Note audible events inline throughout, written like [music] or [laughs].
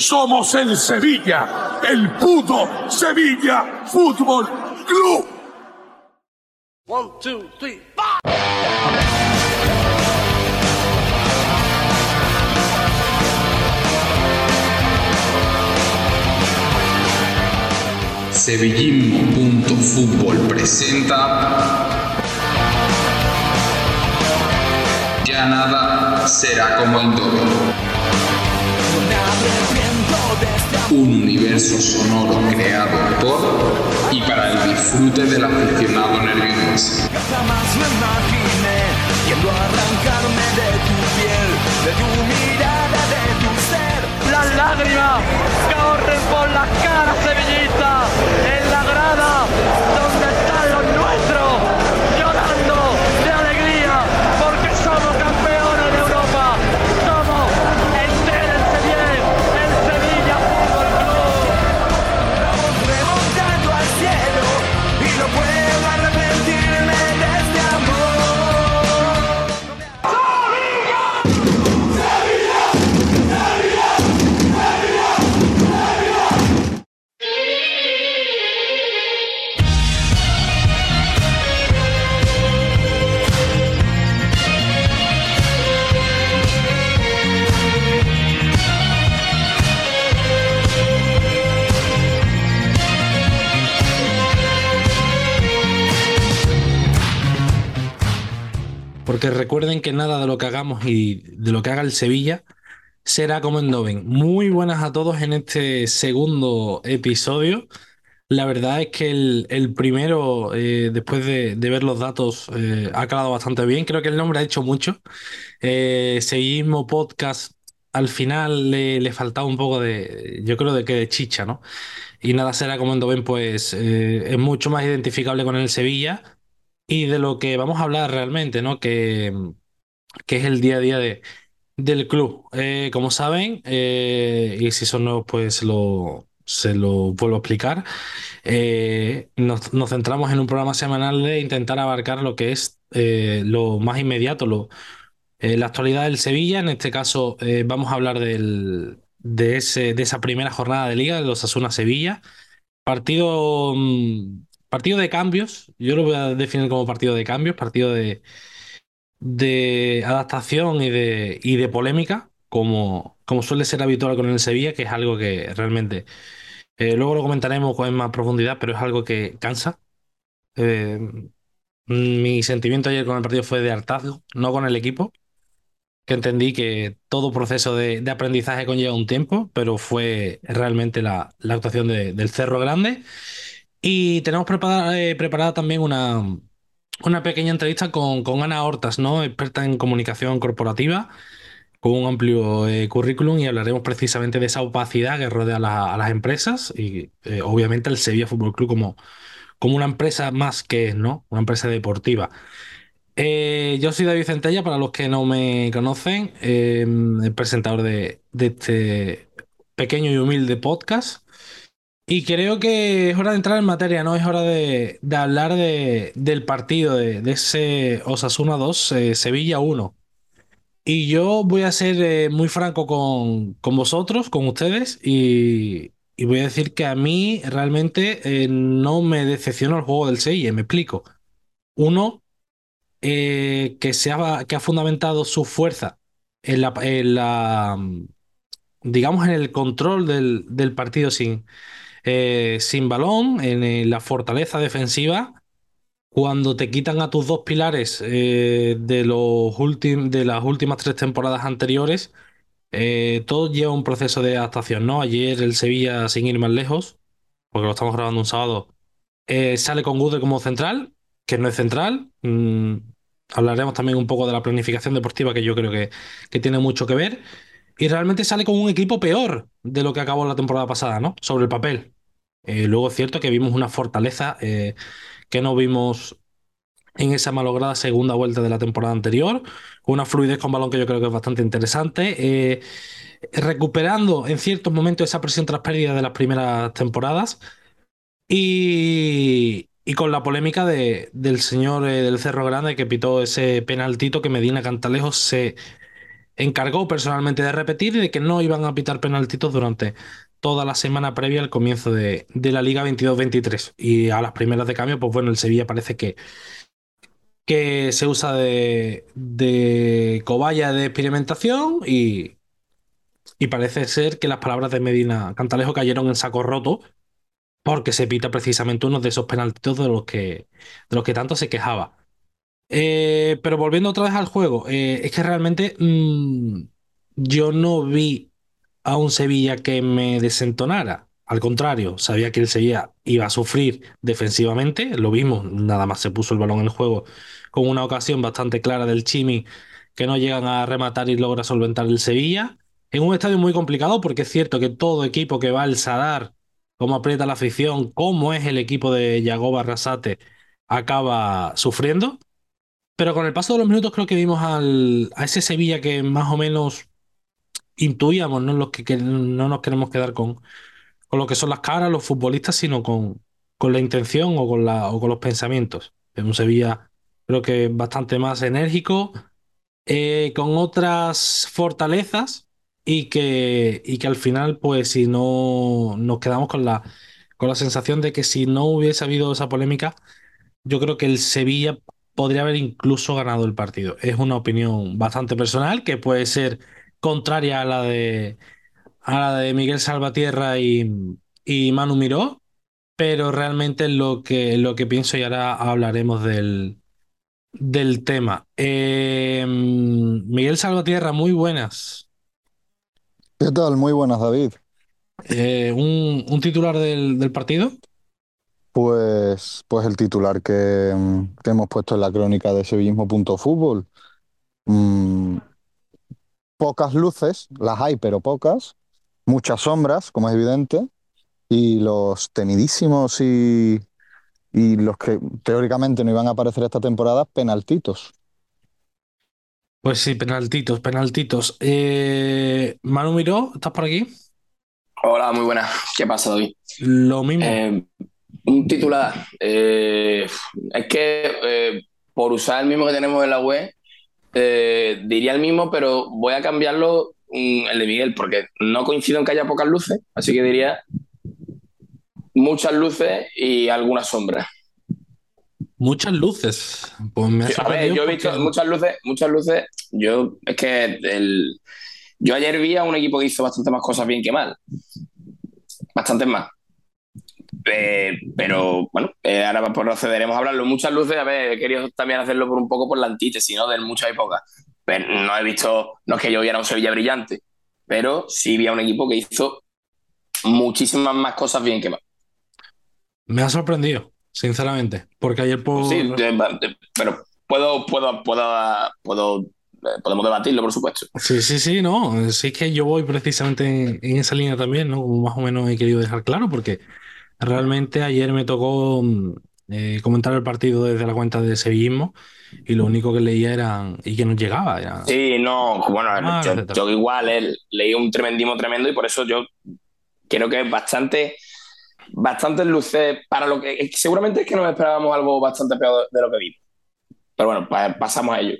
Somos el Sevilla, el puto Sevilla Fútbol Club. One, two, three, Sevillismo.fútbol presenta Ya nada será como el doble. Un universo sonoro creado por y para el disfrute del aficionado nervioso. Jamás me imaginé yendo a arrancarme de tu piel, de tu mirada, de tu ser. Las lágrimas corren por las caras sevillistas en la grada Porque recuerden que nada de lo que hagamos y de lo que haga el Sevilla será como en. Muy buenas a todos en este segundo episodio. La verdad es que el, el primero, eh, después de, de ver los datos, eh, ha calado bastante bien. Creo que el nombre ha hecho mucho. Eh, Podcast, al final le, le faltaba un poco de, yo creo de que de chicha, ¿no? Y nada será como en pues eh, es mucho más identificable con el Sevilla y de lo que vamos a hablar realmente, ¿no? Que, que es el día a día de, del club. Eh, como saben, eh, y si son nuevos, pues lo, se lo vuelvo a explicar. eh, nos, centramos en un programa semanal de intentar abarcar lo que es lo más inmediato, lo, la actualidad del Sevilla. En este caso, vamos a hablar del, de, ese, de esa primera jornada de liga, de los Asuna-Sevilla. Partido, mm, partido de cambios, yo lo voy a definir como partido de cambios, partido de, adaptación y de, polémica, como, suele ser habitual con el Sevilla, que es algo que realmente, eh, luego lo comentaremos con más profundidad, pero es algo que cansa. Eh, mi sentimiento ayer con el partido fue de hartazgo, no con el equipo, que entendí que todo proceso de, aprendizaje conlleva un tiempo, pero fue realmente la, actuación de- del Cerro Grande. Y tenemos preparada, eh, preparada también una, una pequeña entrevista con, con Ana Hortas, ¿no? Experta en comunicación corporativa, con un amplio eh, currículum y hablaremos precisamente de esa opacidad que rodea a, la- a las empresas y eh, obviamente el Sevilla Fútbol Club como, como una empresa más que es, ¿no? Una empresa deportiva. Yo soy David Centella, para los que no me conocen, el presentador de, de este pequeño y humilde podcast. Y creo que es hora de entrar en materia, ¿no? Es hora de, hablar de, del partido, de, ese Osasuna 2, eh, Sevilla 1. Y yo voy a ser eh, muy franco con, con vosotros, con ustedes, y, voy a decir que a mí realmente eh, no me decepcionó el juego del Sevilla, me explico. Uno, que, se ha, que ha fundamentado su fuerza en la, en la, digamos, en el control del partido sin, eh, sin balón, en eh, la fortaleza defensiva, cuando te quitan a tus dos pilares eh, de, los de las últimas tres temporadas anteriores, todo lleva un proceso de adaptación, ¿no? Ayer el Sevilla, sin ir más lejos, porque lo estamos grabando un sábado, sale con Gude como central, que no es central. Mm, hablaremos también un poco de la planificación deportiva, que yo creo que, que tiene mucho que ver y realmente sale con un equipo peor de lo que acabó la temporada pasada, ¿no? Sobre el papel. Eh, luego es cierto que vimos una fortaleza eh, que no vimos en esa malograda segunda vuelta de la temporada anterior, una fluidez con balón que yo creo que es bastante interesante, eh, recuperando en ciertos momentos esa presión tras pérdida de las primeras temporadas y, con la polémica de, del señor del Cerro Grande que pitó ese penaltito que Medina Cantalejo se encargó personalmente de repetir y de que no iban a pitar penaltitos durante toda la semana previa al comienzo de, la Liga 22-23. Y a las primeras de cambio, pues bueno, el Sevilla parece que, que se usa de, de cobaya de experimentación y, y parece ser que las palabras de Medina Cantalejo cayeron en saco roto porque se pita precisamente uno de esos penaltitos de los que, de los que tanto se quejaba. Eh, pero volviendo otra vez al juego, eh, es que realmente mm, yo no vi a un Sevilla que me desentonara. Al contrario, sabía que el Sevilla iba a sufrir defensivamente, lo vimos, nada más se puso el balón en el juego con una ocasión bastante clara del Chimi que no llegan a rematar y logra solventar el Sevilla. En un estadio muy complicado porque es cierto que todo equipo que va al Sadar, como aprieta la afición, como es el equipo de Yagoba Arrasate, acaba sufriendo. Pero con el paso de los minutos creo que vimos al, a ese Sevilla que más o menos intuíamos, no, los que, no nos queremos quedar con, con lo que son las caras, los futbolistas, sino con, con la intención o con, la, o con los pensamientos. Es un Sevilla creo que bastante más enérgico, eh, con otras fortalezas y que, y que al final, pues si no nos quedamos con la, con la sensación de que si no hubiese habido esa polémica, yo creo que el Sevilla podría haber incluso ganado el partido. Es una opinión bastante personal que puede ser contraria a la de, a la de Miguel Salvatierra y, y Manu Miró, pero realmente lo que, lo que pienso y ahora hablaremos del, del tema. Eh, Miguel Salvatierra, muy buenas. ¿Qué tal? Muy buenas, David. Eh, un, un, titular del, del partido? Pues, pues el titular que, que hemos puesto en la crónica de sevillismo.fútbol. Mm, pocas luces, las hay, pero pocas. Muchas sombras, como es evidente. Y los temidísimos y, y los que teóricamente no iban a aparecer esta temporada, penaltitos. Pues sí, penaltitos, penaltitos. Eh, Manu Miró, ¿estás por aquí? Hola, muy buenas. ¿Qué pasa hoy? Lo mismo. Eh, un titular. Eh, es que eh, por usar el mismo que tenemos en la web, eh, diría el mismo, pero voy a cambiarlo mm, el de Miguel, porque no coincido en que haya pocas luces, así que diría muchas luces y algunas sombras. Muchas luces. Pues me a ver, yo he visto muchas luces, muchas luces. Yo es que el, yo ayer vi a un equipo que hizo bastante más cosas bien que mal. Bastantes más. Eh, pero bueno, eh, ahora procederemos a hablarlo. Muchas luces, a ver, he querido también hacerlo por un poco por la antítesis, ¿no? Del muchas épocas. Pero no he visto, no es que yo viera un Sevilla brillante, pero sí vi a un equipo que hizo muchísimas más cosas bien que mal. Me ha sorprendido, sinceramente, porque ayer por... Sí, pero puedo, puedo, puedo, puedo eh, podemos debatirlo, por supuesto. Sí, sí, sí, no. Sí que yo voy precisamente en, en, esa línea también, ¿no? Como más o menos he querido dejar claro, porque Realmente ayer me tocó mm, eh, comentar el partido desde la cuenta de sevillismo y lo único que leía era y que nos llegaba. Era... Sí, no, bueno, ah, yo, igual leí un tremendismo tremendo y por eso yo creo que es bastante, bastante luces para lo que seguramente es que nos esperábamos algo bastante peor de lo que vimos. Pero bueno, pasamos a ello.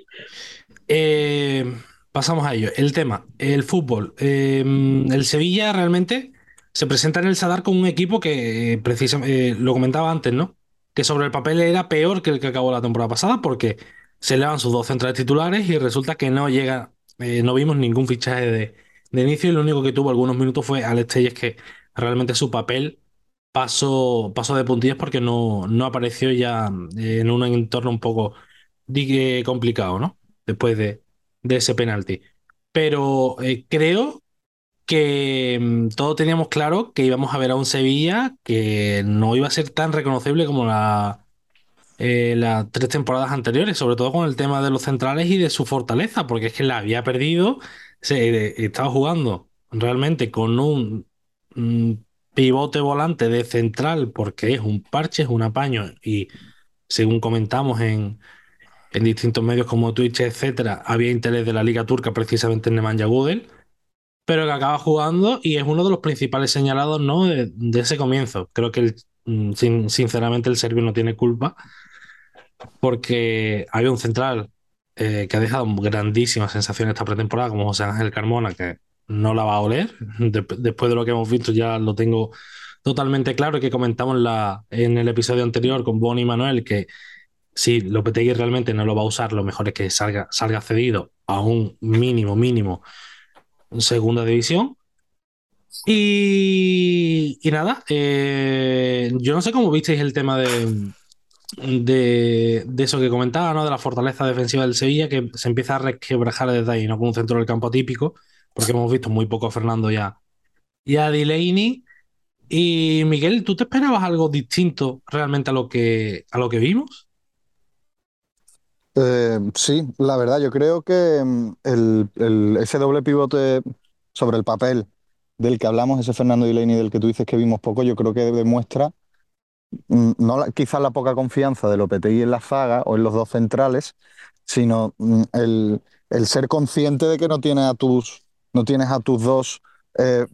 Eh, pasamos a ello. El tema, el fútbol. Eh, el Sevilla realmente se presenta en el Sadar con un equipo que, eh, precisamente, lo comentaba antes, ¿no? Que sobre el papel era peor que el que acabó la temporada pasada porque se elevan sus dos centrales titulares y resulta que no llega, eh, no vimos ningún fichaje de, de inicio y lo único que tuvo algunos minutos fue Alex Telles, que realmente su papel pasó, de puntillas porque no, no apareció ya en un entorno un poco complicado, ¿no? Después de, de ese penalti. Pero eh, creo que mm, todos teníamos claro que íbamos a ver a un Sevilla que no iba a ser tan reconocible como la, eh, las tres temporadas anteriores, sobre todo con el tema de los centrales y de su fortaleza, porque es que la había perdido, se, eh, estaba jugando realmente con un, un pivote volante de central, porque es un parche, es un apaño, y según comentamos en, en distintos medios como Twitch, etcétera, había interés de la Liga Turca precisamente en Nemanja Gudel, pero que acaba jugando y es uno de los principales señalados ¿no? de, ese comienzo. Creo que mm, sin- sinceramente el serbio no tiene culpa porque había un central eh, que ha dejado grandísimas sensaciones esta pretemporada, como José Ángel Carmona, que no la va a oler. De- después de lo que hemos visto ya lo tengo totalmente claro y que comentamos en, la, en el episodio anterior con Bonnie y Manuel, que si Lopetegui realmente no lo va a usar, lo mejor es que salga, salga cedido a un mínimo, mínimo segunda división. Y, nada, eh, yo no sé cómo visteis el tema de, de, de eso que comentaba, ¿no? De la fortaleza defensiva del Sevilla, que se empieza a resquebrajar desde ahí, ¿no? Con un centro del campo típico, porque hemos visto muy poco a Fernando ya y a Delaney. Y Miguel, ¿tú te esperabas algo distinto realmente a lo que, a lo que vimos? Eh, sí, la verdad, yo creo que mm, el, ese doble pivote sobre el papel del que hablamos, ese Fernando Delaney del que tú dices que vimos poco, yo creo que demuestra mm, no quizás la poca confianza de Lopetegui en la zaga o en los dos centrales, sino mm, el, el ser consciente de que no tienes a tus, no tienes a tus dos eh,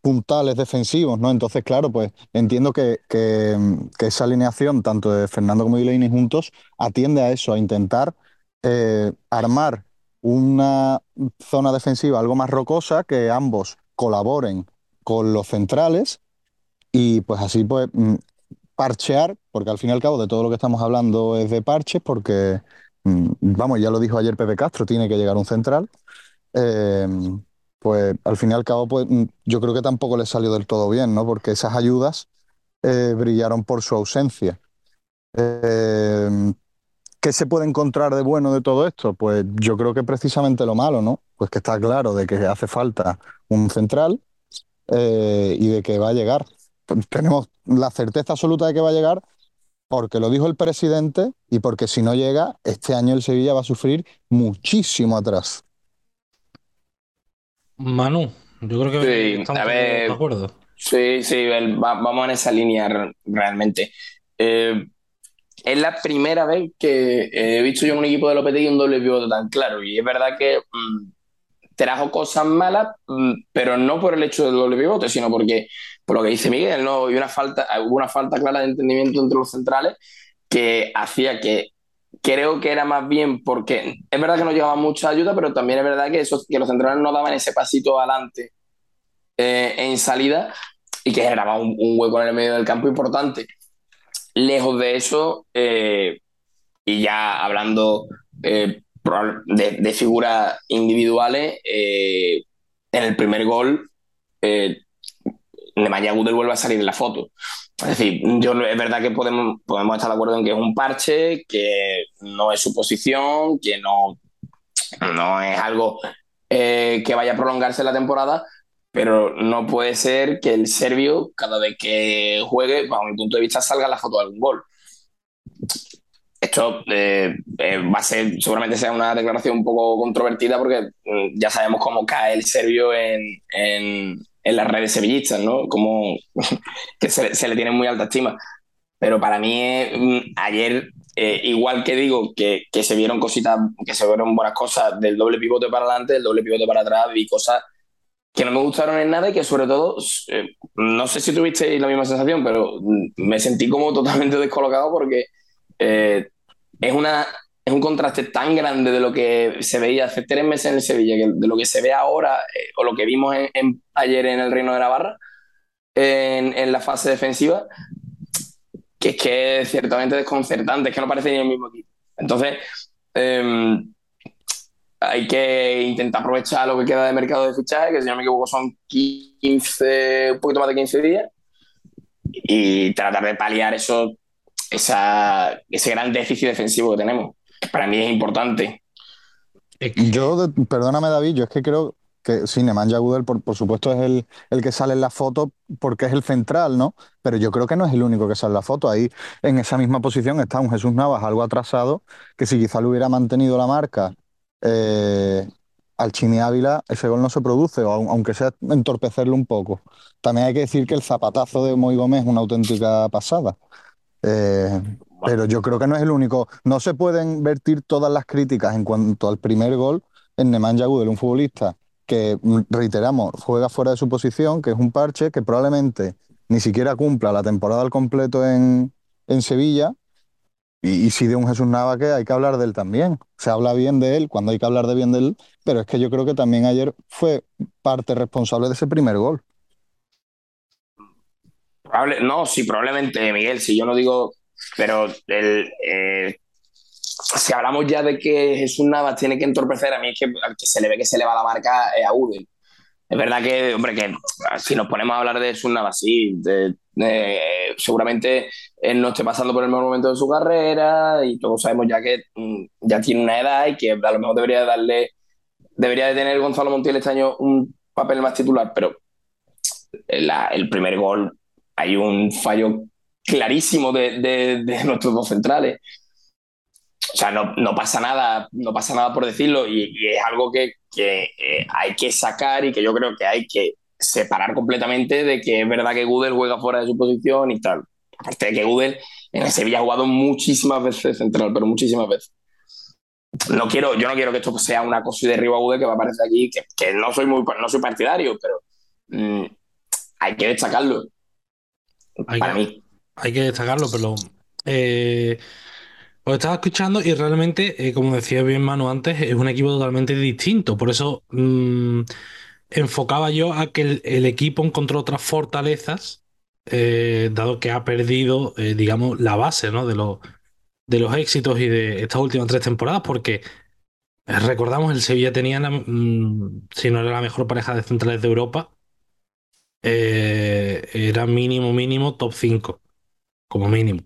puntales defensivos, ¿no? Entonces, claro, pues entiendo que, que, esa alineación, tanto de Fernando como de Delaney juntos, atiende a eso, a intentar eh, armar una zona defensiva algo más rocosa, que ambos colaboren con los centrales y pues así pues mm, parchear, porque al fin y al cabo de todo lo que estamos hablando es de parches, porque, mm, vamos, ya lo dijo ayer Pepe Castro, tiene que llegar un central. Eh, pues al fin y al cabo, pues mm, yo creo que tampoco le salió del todo bien, ¿no? Porque esas ayudas eh, brillaron por su ausencia. Eh, ¿Qué se puede encontrar de bueno de todo esto? Pues yo creo que precisamente lo malo, ¿no? Pues que está claro de que hace falta un central eh, y de que va a llegar. Tenemos la certeza absoluta de que va a llegar porque lo dijo el presidente y porque si no llega, este año el Sevilla va a sufrir muchísimo atrás. Manu, yo creo que Sí, estamos a ver, de acuerdo. Sí, sí, el- va- vamos en esa línea re- realmente. Eh, es la primera vez que he visto yo en un equipo de Lopetegui un doble pivote tan claro. Y es verdad que mm, trajo cosas malas, mm, pero no por el hecho del doble pivote, sino porque, por lo que dice Miguel, ¿no? Hubo una falta, hubo una falta clara de entendimiento entre los centrales que hacía que creo que era más bien porque es verdad que no llegaba mucha ayuda, pero también es verdad que, esos, que los centrales no daban ese pasito adelante eh, en salida y que generaba un, un hueco en el medio del campo importante. Lejos de eso, eh, y ya hablando eh, de, de figuras individuales, eh, en el primer gol, eh, Nemanja Gudel vuelve a salir en la foto. Es decir, yo, es verdad que podemos, podemos estar de acuerdo en que es un parche, que no es su posición, que no, no es algo eh, que vaya a prolongarse la temporada, pero no puede ser que el serbio, cada vez que juegue, bajo mi punto de vista, salga la foto de algún gol. Esto eh, eh, va a ser, seguramente sea una declaración un poco controvertida porque mm, ya sabemos cómo cae el serbio en, en, en las redes sevillistas, ¿no? Como [laughs] que se, le tiene muy alta estima. Pero para mí, mm, ayer, eh, igual que digo que, que se vieron cositas, que se vieron buenas cosas del doble pivote para adelante, del doble pivote para atrás, vi cosas que no me gustaron en nada y que sobre todo, eh, no sé si tuvisteis la misma sensación, pero mm, me sentí como totalmente [laughs] descolocado porque eh, es, una, es un contraste tan grande de lo que se veía hace tres meses en el Sevilla, que de lo que se ve ahora, eh, o lo que vimos en- en- ayer en el Reino de Navarra, en, en la fase defensiva, que es que es ciertamente desconcertante, es que no parece ni el mismo equipo. Entonces, eh, hay que intentar aprovechar lo que queda de mercado de fichaje, que si no me equivoco son 15, un poquito más de 15 días, y tratar de paliar eso, esa, ese gran déficit defensivo que tenemos, para mí es importante. Yo, de- perdóname David, yo es que creo que sí, Nemanja Gudel, por, por supuesto, es el, el que sale en la foto porque es el central, ¿no? Pero yo creo que no es el único que sale en la foto. Ahí, en esa misma posición, está un Jesús Navas algo atrasado, que si quizá le hubiera mantenido la marca eh, al Chini Ávila, ese gol no se produce, o aun- aunque sea entorpecerlo un poco. También hay que decir que el zapatazo de Moy Gómez es una auténtica pasada. Eh, pero yo creo que no es el único. No se pueden vertir todas las críticas en cuanto al primer gol en Nemanja Gudel, un futbolista que, mm, reiteramos, juega fuera de su posición, que es un parche, que probablemente ni siquiera cumpla la temporada al completo en, en Sevilla. Y, y sí de un Jesús Nava que hay que hablar de él también. Se habla bien de él cuando hay que hablar de bien de él, pero es que yo creo que también ayer fue parte responsable de ese primer gol. Probable- no, sí, probablemente, Miguel, si yo no digo, pero el, eh, si hablamos ya de que Jesús Navas tiene que entorpecer, a mí es que que se le ve que se le va la marca es a Udel. Es verdad que, hombre, que si nos ponemos a hablar de Jesús Navas, sí, de- de- seguramente él no esté pasando por el mejor momento de su carrera y todos sabemos ya que mm, ya tiene una edad y que a lo mejor debería darle, debería de tener Gonzalo Montiel este año un papel más titular, pero la- el primer gol hay un fallo clarísimo de, de- de [laughs] nuestros dos centrales. O sea, no, no pasa nada, no pasa nada por decirlo y, y es algo que, que, eh, hay que sacar y que yo creo que hay que separar completamente de que es verdad que Gudel juega fuera de su posición y tal. Aparte de que Gudel en el Sevilla ha jugado muchísimas veces central, pero muchísimas veces. No quiero, yo no quiero que esto sea una cosa derribo a Gudel que va a aparecer aquí, que, que no soy muy no soy partidario, pero mm, hay que destacarlo. Hay para que, mí. Hay que destacarlo, pero eh, os estaba escuchando y realmente, eh, como decía bien Manu antes, es un equipo totalmente distinto. Por eso mm, enfocaba yo a que el, equipo encontró otras fortalezas, eh, dado que ha perdido, eh, digamos, la base de, los, éxitos y de estas últimas tres temporadas, porque recordamos, el Sevilla tenía, mm, si no era la mejor pareja de centrales de Europa, era mínimo, mínimo top 5, como mínimo.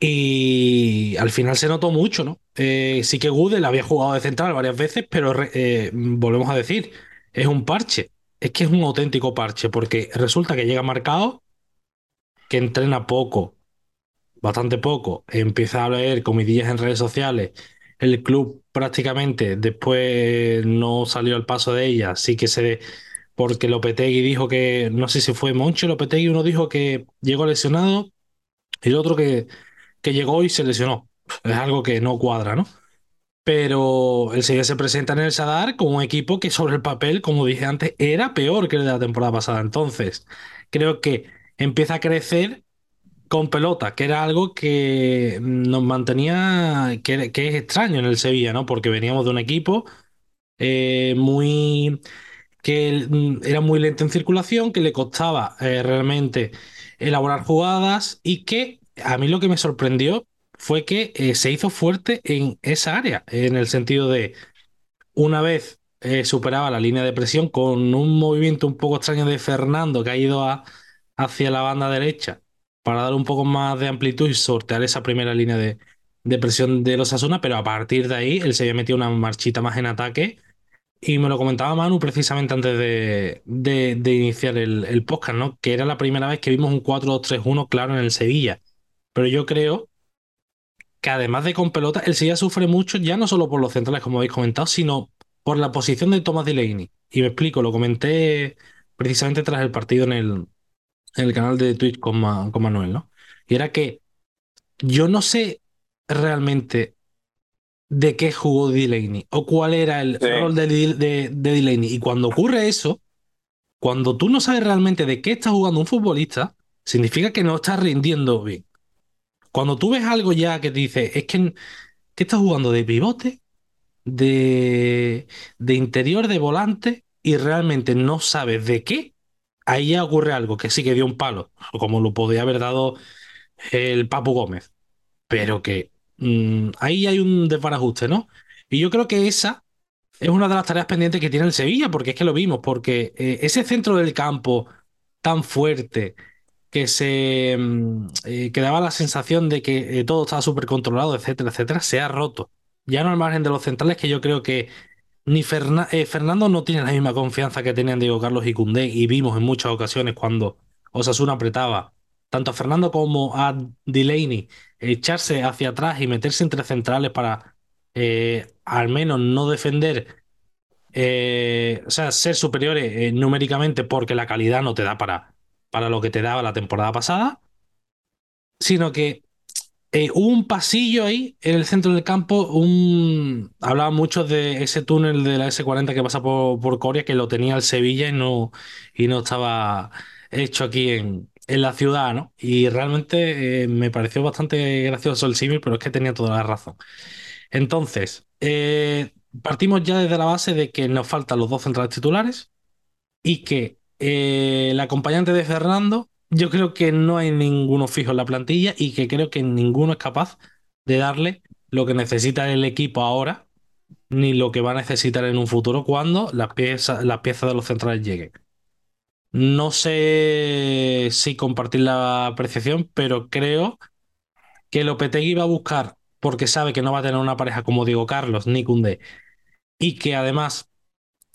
Y al final se notó mucho, ¿no? Eh, sí que Gudel había jugado de central varias veces, pero eh, volvemos a decir, es un parche. Es que es un auténtico parche, porque resulta que llega marcado, que entrena poco, bastante poco, empieza a leer comidillas en redes sociales. El club prácticamente después no salió al paso de ella, sí que se. Porque Lopetegui dijo que, no sé si fue Moncho Lopetegui, uno dijo que llegó lesionado el otro que, que llegó y se lesionó. Es algo que no cuadra, ¿no? Pero el Sevilla se presenta en el Sadar como un equipo que sobre el papel, como dije antes, era peor que el de la temporada pasada. Entonces, creo que empieza a crecer con pelota, que era algo que nos mantenía, que, que es extraño en el Sevilla, ¿no? Porque veníamos de un equipo eh, muy que era muy lento en circulación, que le costaba eh, realmente elaborar jugadas y que a mí lo que me sorprendió fue que eh, se hizo fuerte en esa área, en el sentido de una vez eh, superaba la línea de presión con un movimiento un poco extraño de Fernando que ha ido a- hacia la banda derecha para dar un poco más de amplitud y sortear esa primera línea de, de presión de los Asuna, pero a partir de ahí él se había metido una marchita más en ataque y me lo comentaba Manu precisamente antes de, de- iniciar el, el podcast, ¿no? Que era la primera vez que vimos un 4-2-3-1 claro en el Sevilla. Pero yo creo que además de con pelota, el Sevilla sufre mucho ya no solo por los centrales, como habéis comentado, sino por la posición de Thomas Delaney. Y me explico, lo comenté precisamente tras el partido en el, en el canal de Twitch con, con Manuel, ¿no? Y era que yo no sé realmente de qué jugó Delaney o cuál era el Sí. rol de, de, de Delaney. Y cuando ocurre eso, cuando tú no sabes realmente de qué está jugando un futbolista, significa que no está rindiendo bien. Cuando tú ves algo ya que te dice, es que, que está jugando de pivote, de, de interior, de volante, y realmente no sabes de qué, ahí ya ocurre algo, que sí que dio un palo, como lo podía haber dado el Papu Gómez pero que mm, ahí hay un desbarajuste, ¿no? Y yo creo que esa es una de las tareas pendientes que tiene el Sevilla, porque es que lo vimos, porque eh, ese centro del campo tan fuerte que se mm, eh, que daba la sensación de que eh, todo estaba súper controlado, etcétera, etcétera, se ha roto. Ya no al margen de los centrales, que yo creo que ni Ferna- Fernando no tiene la misma confianza que tenían Diego Carlos y Koundé, y vimos en muchas ocasiones cuando Osasuna apretaba tanto a Fernando como a Delaney echarse hacia atrás y meterse entre centrales para eh, al menos no defender, eh, o sea, ser superiores eh, numéricamente porque la calidad no te da para, para lo que te daba la temporada pasada, sino que hubo un pasillo ahí en el centro del campo, un... hablaba mucho de ese túnel de la S40 que pasa por, por Coria, que lo tenía el Sevilla y no, y no estaba hecho aquí en, en la ciudad, ¿no? Y realmente eh, me pareció bastante gracioso el símil, pero es que tenía toda la razón. Entonces, eh, partimos ya desde la base de que nos faltan los dos centrales titulares y que eh, el acompañante de Fernando, yo creo que no hay ninguno fijo en la plantilla y que creo que ninguno es capaz de darle lo que necesita el equipo ahora, ni lo que va a necesitar en un futuro cuando las piezas, las piezas de los centrales lleguen. No sé si compartir la apreciación, pero creo que Lopetegui va a buscar, porque sabe que no va a tener una pareja como Diego Carlos ni Koundé, y que además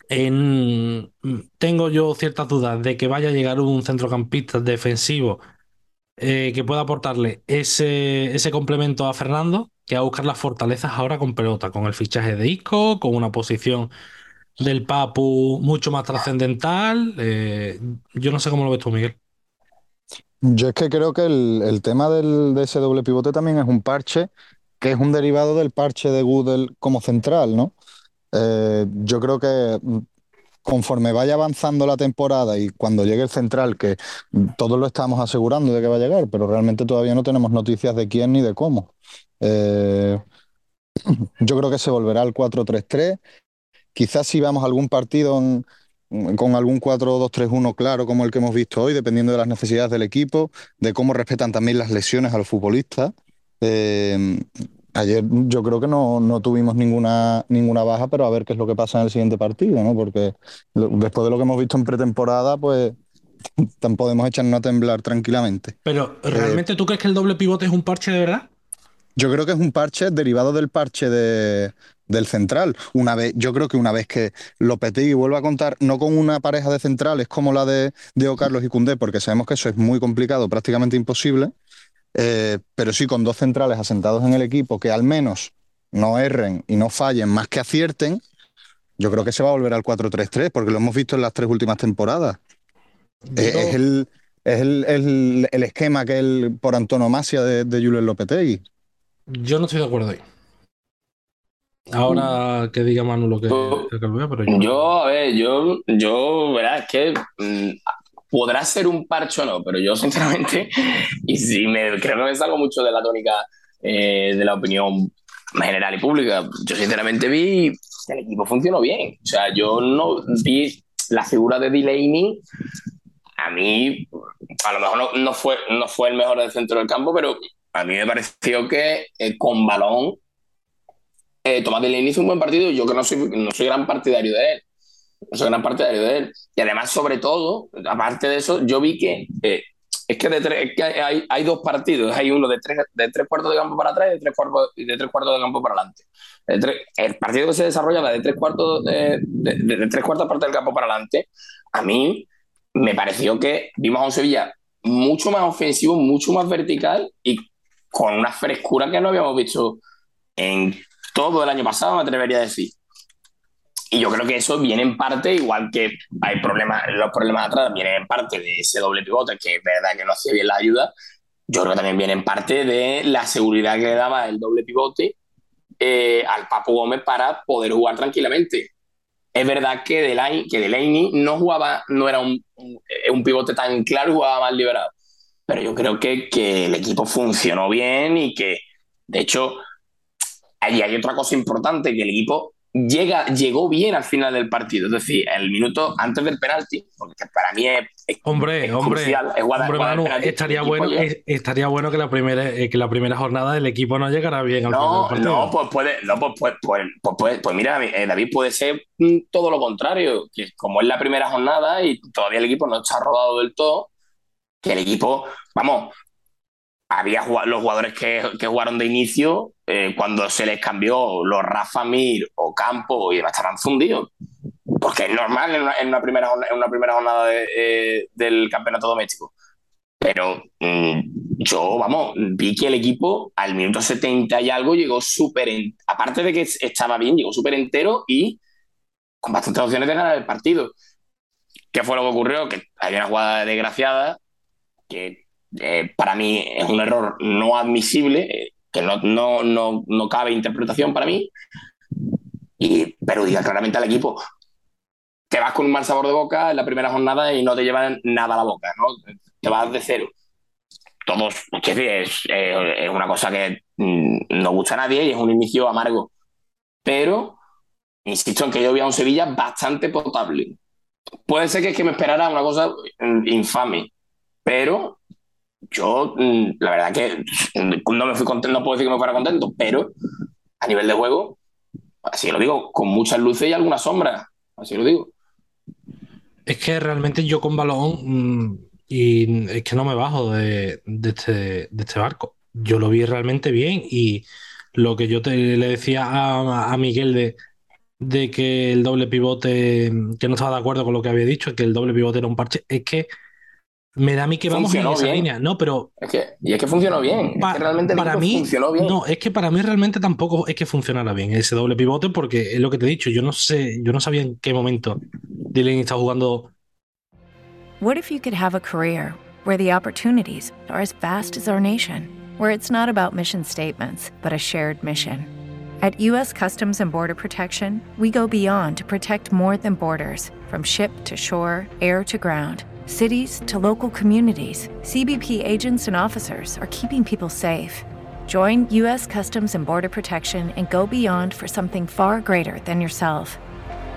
en- tengo yo ciertas dudas de que vaya a llegar un centrocampista defensivo eh, que pueda aportarle ese, ese complemento a Fernando, que va a buscar las fortalezas ahora con pelota, con el fichaje de Isco, con una posición del Papu mucho más trascendental. eh, yo no sé cómo lo ves tú, Miguel. Yo es que creo que el, el tema del- de ese doble pivote también es un parche que es un derivado del parche de Google como central, ¿no? Eh, yo creo que mm, conforme vaya avanzando la temporada y cuando llegue el central, que mm, todos lo estamos asegurando de que va a llegar, pero realmente todavía no tenemos noticias de quién ni de cómo. Eh, [clears throat] yo creo que se volverá al 4-3-3. Quizás si vamos a algún partido en- con algún 4-2-3-1 claro, como el que hemos visto hoy, dependiendo de las necesidades del equipo, de cómo respetan también las lesiones a los futbolistas. Eh, ayer yo creo que no, no tuvimos ninguna, ninguna baja, pero a ver qué es lo que pasa en el siguiente partido, ¿no? Porque después de lo que hemos visto en pretemporada, pues [laughs] tampoco podemos echarnos a temblar tranquilamente. Pero, ¿realmente tú crees que el doble pivote es un parche de verdad? Yo creo que es un parche derivado del parche de, del central. Una vez, yo creo que una vez que Lopetegui vuelva a contar, no con una pareja de centrales como la de Diego Carlos y Koundé, porque sabemos que eso es muy complicado, prácticamente imposible, eh, pero sí con dos centrales asentados en el equipo que al menos no erren y no fallen, más que acierten, yo creo que se va a volver al 4-3-3, porque lo hemos visto en las tres últimas temporadas. Eh, es el, es el, el- el esquema que el, por antonomasia de, de Lopetegui. Yo no estoy de acuerdo ahí. Ahora que diga Manu lo que, lo que vea, pero yo. Yo, a ver, yo, yo, verás, es que mm, podrá ser un parche o no, pero yo, sinceramente, [laughs] y si me creo que me salgo mucho de la tónica eh, de la opinión general y pública, yo, sinceramente, vi que el equipo funcionó bien. O sea, yo no vi la figura de Delaney. A mí, a lo mejor no, no fue, no fue el mejor del centro del campo, pero a mí me pareció que eh, con balón eh, Delaney hizo un buen partido. Yo que no soy, no soy gran partidario de él. No soy gran partidario de él. Y además, sobre todo, aparte de eso, yo vi que eh, es que, de es que hay, hay dos partidos. Hay uno de tres, de tres cuartos de campo para atrás y de tres cuartos, de tres cuartos de campo para adelante. El partido que se desarrolla de tres cuartos de, de- de- de tres cuartas partes del campo para adelante, a mí me pareció que vimos a un Sevilla mucho más ofensivo, mucho más vertical y con una frescura que no habíamos visto en todo el año pasado, me atrevería a decir. Y yo creo que eso viene en parte, igual que hay problemas, los problemas atrás vienen en parte de ese doble pivote, que es verdad que no hacía bien la ayuda. Yo creo que también viene en parte de la seguridad que le daba el doble pivote eh, al Papu Gómez para poder jugar tranquilamente. Es verdad que Delaney, que Delaney no jugaba, no era un, un, un pivote tan claro, jugaba más liberado. Pero yo creo que, que el equipo funcionó bien y que, de hecho, ahí hay otra cosa importante, que el equipo llega, llegó bien al final del partido. Es decir, el minuto antes del penalti, porque para mí es es, Hombre, es hombre, crucial. Es hombre, guardar Manu, penalti. estaría bueno, ya- es- estaría bueno que la primera, eh, que la primera jornada del equipo no llegara bien al final del partido. no, pues puede, no, pues, pues, pues, pues, pues- pues mira, eh, David puede ser mm, todo lo contrario, que como es la primera jornada y todavía el equipo no está rodado del todo, que el equipo, vamos, había los jugadores que, que jugaron de inicio, eh, cuando se les cambió los Rafa Mir o Campo y estaban fundidos. Porque es normal en una, primera, en una primera jornada eh, del campeonato doméstico. Pero mm, yo, vamos, vi que el equipo al minuto 70 y algo llegó súper, aparte de que estaba bien, llegó súper entero y con bastantes opciones de ganar el partido. ¿Qué fue lo que ocurrió? Que había una jugada desgraciada que eh, para mí es un error no admisible, eh, que no, no, no, no cabe interpretación para mí, y perjudica claramente al equipo. Te vas con un mal sabor de boca en la primera jornada y no te llevan nada a la boca, ¿no? Te vas de cero. Todos, es, eh, es una cosa que mm, no gusta a nadie y es un inicio amargo. Pero insisto en que yo vi a un Sevilla bastante potable. Puede ser que es que me esperara una cosa mm, infame, pero yo, mm, la verdad que mm, no me fui contento, no puedo decir que me fuera contento, pero a nivel de juego, así lo digo, con muchas luces y algunas sombras, así lo digo. Es que realmente yo con balón mm, y es que no me bajo de, este, de este barco. Yo lo vi realmente bien y lo que yo te, le decía a, a Miguel de, de que el doble pivote, que no estaba de acuerdo con lo que había dicho, que el doble pivote era un parche, es que me da a mí que vamos en Funcionó esa bien. línea. No, pero Es que, y es que funcionó bien, es Pa- que realmente para mí, funcionó bien. no, es que para mí realmente tampoco es que funcionara bien ese doble pivote, porque es lo que te he dicho, yo no sé, yo no sabía en qué momento Delaney está jugando. What if you could have a career where the opportunities are as vast as our nation, where it's not about mission statements, but a shared mission? At U.S. Customs and Border Protection, we go beyond to protect more than borders from ship to shore, air to ground, cities to local communities. CBP agents and officers are keeping people safe. Join U.S. Customs and Border Protection and go beyond for something far greater than yourself.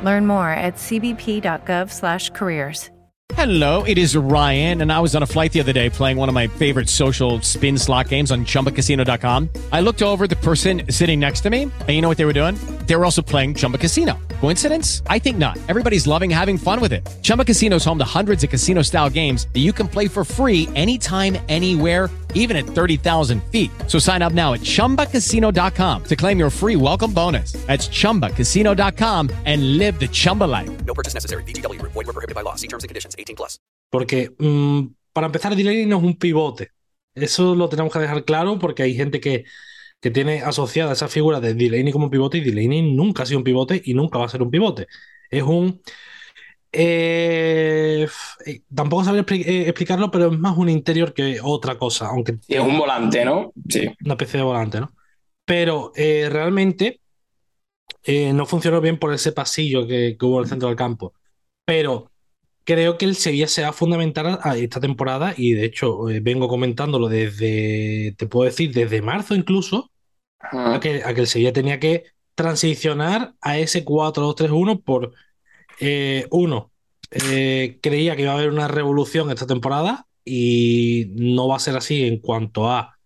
Learn more at cbp.gov/careers. Hello, it is Ryan, and I was on a flight the other day playing one of my favorite social spin slot games on chumbacasino.com. I looked over the person sitting next to me, and you know what they were doing? They were also playing Chumba Casino. Coincidence? I think not. Everybody's loving having fun with it. Chumba Casino is home to hundreds of casino style games that you can play for free anytime, anywhere even at 30,000 feet. So sign up now at ChumbaCasino.com to claim your free welcome bonus. That's ChumbaCasino.com and live the Chumba life. No purchase necessary. VGW Group. Void were prohibited by law. See terms and conditions. 18 plus. Porque mm, para empezar, Delaney no es un pivote. Eso lo tenemos que dejar claro porque hay gente que, que tiene asociada esa figura de Delaney como pivote y Delaney nunca ha sido un pivote y nunca va a ser un pivote. Es un. eh, eh, tampoco sabría eh, explicarlo, pero es más un interior que otra cosa. Aunque Sí, es un volante, ¿no? Sí. una especie de volante, ¿no? Pero eh, realmente eh, no funcionó bien por ese pasillo que, que hubo en el centro del campo. Pero creo que el Sevilla será fundamental a, a esta temporada y de hecho eh, vengo comentándolo desde, te puedo decir, desde marzo incluso, a que, a que el Sevilla tenía que transicionar a ese 4-2-3-1 por eh, uno. eh, creía que iba a haber una revolución esta temporada y no va a ser así en cuanto a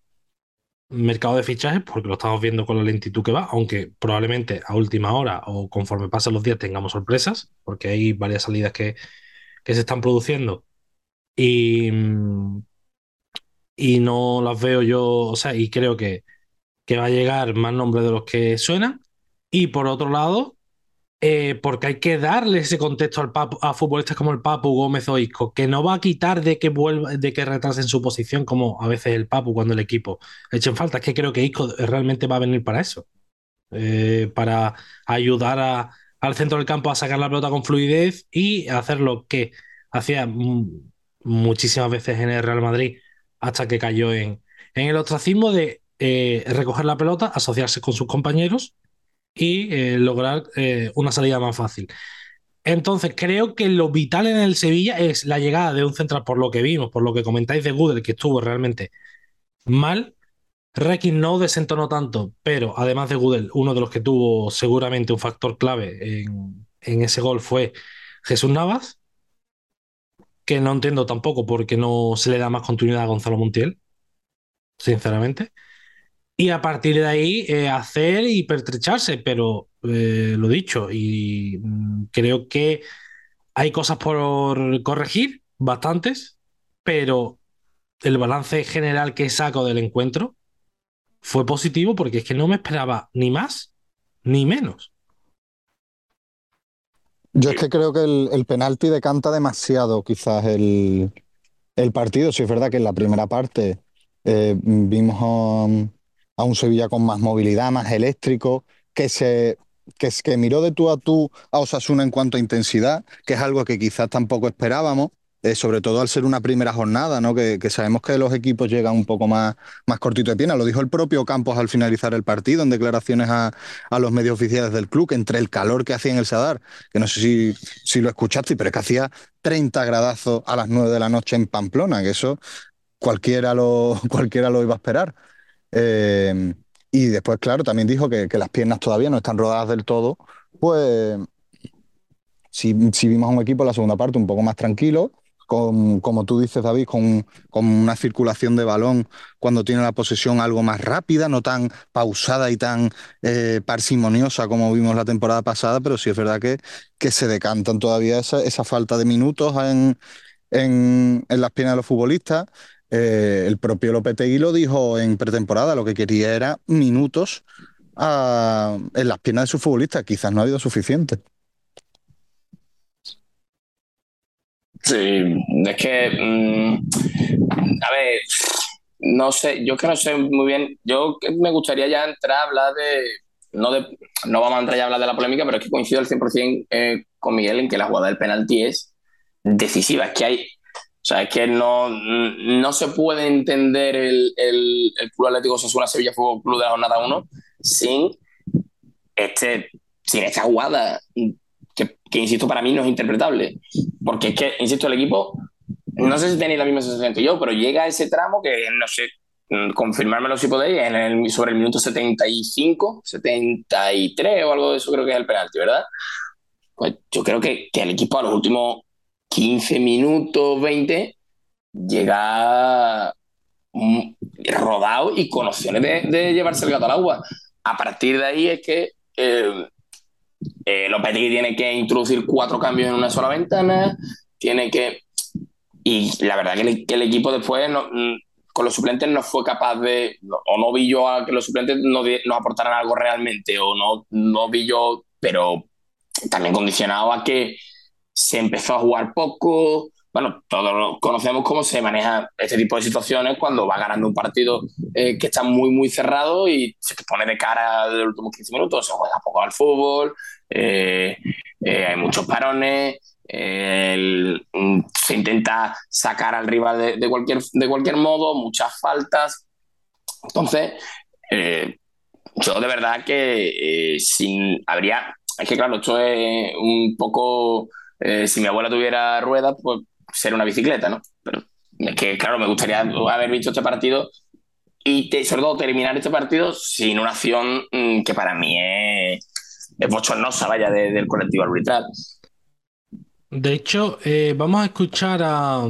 mercado de fichajes, porque lo estamos viendo con la lentitud que va, aunque probablemente a última hora o conforme pasen los días tengamos sorpresas, porque hay varias salidas que, que se están produciendo y, y no las veo yo, o sea, y creo que, que va a llegar más nombres de los que suenan. Y por otro lado, eh, porque hay que darle ese contexto al Papu- a futbolistas como el Papu Gómez o Isco, que no va a quitar de que vuelva, de que retrasen su posición, como a veces el Papu cuando el equipo echen falta. Es que creo que Isco realmente va a venir para eso. Eh, para ayudar a- al centro del campo a sacar la pelota con fluidez y hacer lo que hacía muchísimas veces en el Real Madrid hasta que cayó en, en el ostracismo de eh, recoger la pelota, asociarse con sus compañeros y eh, lograr eh, una salida más fácil. Entonces, creo que lo vital en el Sevilla es la llegada de un central, por lo que vimos, por lo que comentáis de Gudel, que estuvo realmente mal. Rekin no desentonó tanto, pero además de Gudel, uno de los que tuvo seguramente un factor clave en, ese gol fue Jesús Navas. que no entiendo tampoco por qué no se le da más continuidad a Gonzalo Montiel, sinceramente. Y a partir de ahí eh, hacer y pertrecharse, pero eh, lo dicho, y mm, creo que hay cosas por corregir, bastantes, pero el balance general que saco del encuentro fue positivo porque es que no me esperaba ni más ni menos. Yo es que creo que el, el penalti decanta demasiado quizás el, el partido. Si es verdad que en la primera parte eh, vimos a, a un Sevilla con más movilidad, más eléctrico, que se que, es- que miró de tú a tú a Osasuna en cuanto a intensidad, que es algo que quizás tampoco esperábamos, eh, sobre todo al ser una primera jornada, ¿no? Que, sabemos que los equipos llegan un poco más, más cortito de pierna. Lo dijo el propio Campos al finalizar el partido en declaraciones a, a los medios oficiales del club, que entre el calor que hacía en el Sadar, que no sé si, si lo escuchaste, pero es que hacía 30 gradazos a las 9 de la noche en Pamplona, que eso cualquiera lo, [laughs] cualquiera lo iba a esperar. Eh, y después, claro, también dijo que, que las piernas todavía no están rodadas del todo. Pues si, si vimos a un equipo en la segunda parte un poco más tranquilo, con, como tú dices, David, con, con una circulación de balón cuando tiene la posesión algo más rápida, no tan pausada y tan eh, parsimoniosa como vimos la temporada pasada, pero sí es verdad que, que se decantan todavía esa, esa falta de minutos en, en, en las piernas de los futbolistas. Eh, el propio Lopetegui lo dijo en pretemporada, lo que quería era minutos ah, en las piernas de sus futbolistas. Quizás no ha habido suficiente. Sí, es que, mm, a ver, no sé, yo que no sé muy bien, yo me gustaría ya entrar a hablar de, no de, no vamos a entrar ya a hablar de la polémica, pero es que coincido al 100% eh, con Miguel en que la jugada del penalti es decisiva, es que hay, o sea, es que no, no se puede entender el, el, el Club Atlético Osasuna Sevilla Fútbol Club de la jornada 1 sin este, sin esta jugada que, insisto, para mí no es interpretable. Porque es que, insisto, el equipo, no sé si tenéis la misma sensación que yo, pero llega a ese tramo que, no sé, mm, confirmármelo si podéis, en el, sobre el minuto 75, 73 o algo de eso creo que es el penalti, ¿verdad? Pues yo creo que, que el equipo a los últimos 15 minutos, 20, llega mm, rodado y con opciones de, de llevarse el gato al agua. A partir de ahí es que eh, eh, Lopetegui tiene que introducir cuatro cambios en una sola ventana, tiene que... Y la verdad que el, que el equipo después no, mm, con los suplentes no fue capaz de... O no vi yo a que los suplentes no, nos aportaran algo realmente, o no, no vi yo, pero también condicionado a que se empezó a jugar poco. Bueno, todos conocemos cómo se maneja este tipo de situaciones cuando va ganando un partido eh, que está muy, muy cerrado y se te pone de cara de los últimos 15 minutos, se juega poco al fútbol, eh, eh, hay muchos parones, el, se intenta sacar al rival de, de, cualquier, de cualquier modo, muchas faltas. Entonces, yo de verdad que sin, habría, es que claro, esto es un poco, si mi abuela tuviera ruedas, pues ser una bicicleta, ¿no? Pero es que, claro, me gustaría haber visto este partido y sobre todo terminar este partido sin una acción mmm, que para mí es bochornosa, vaya, de, del colectivo arbitral. De hecho, eh, vamos a escuchar a,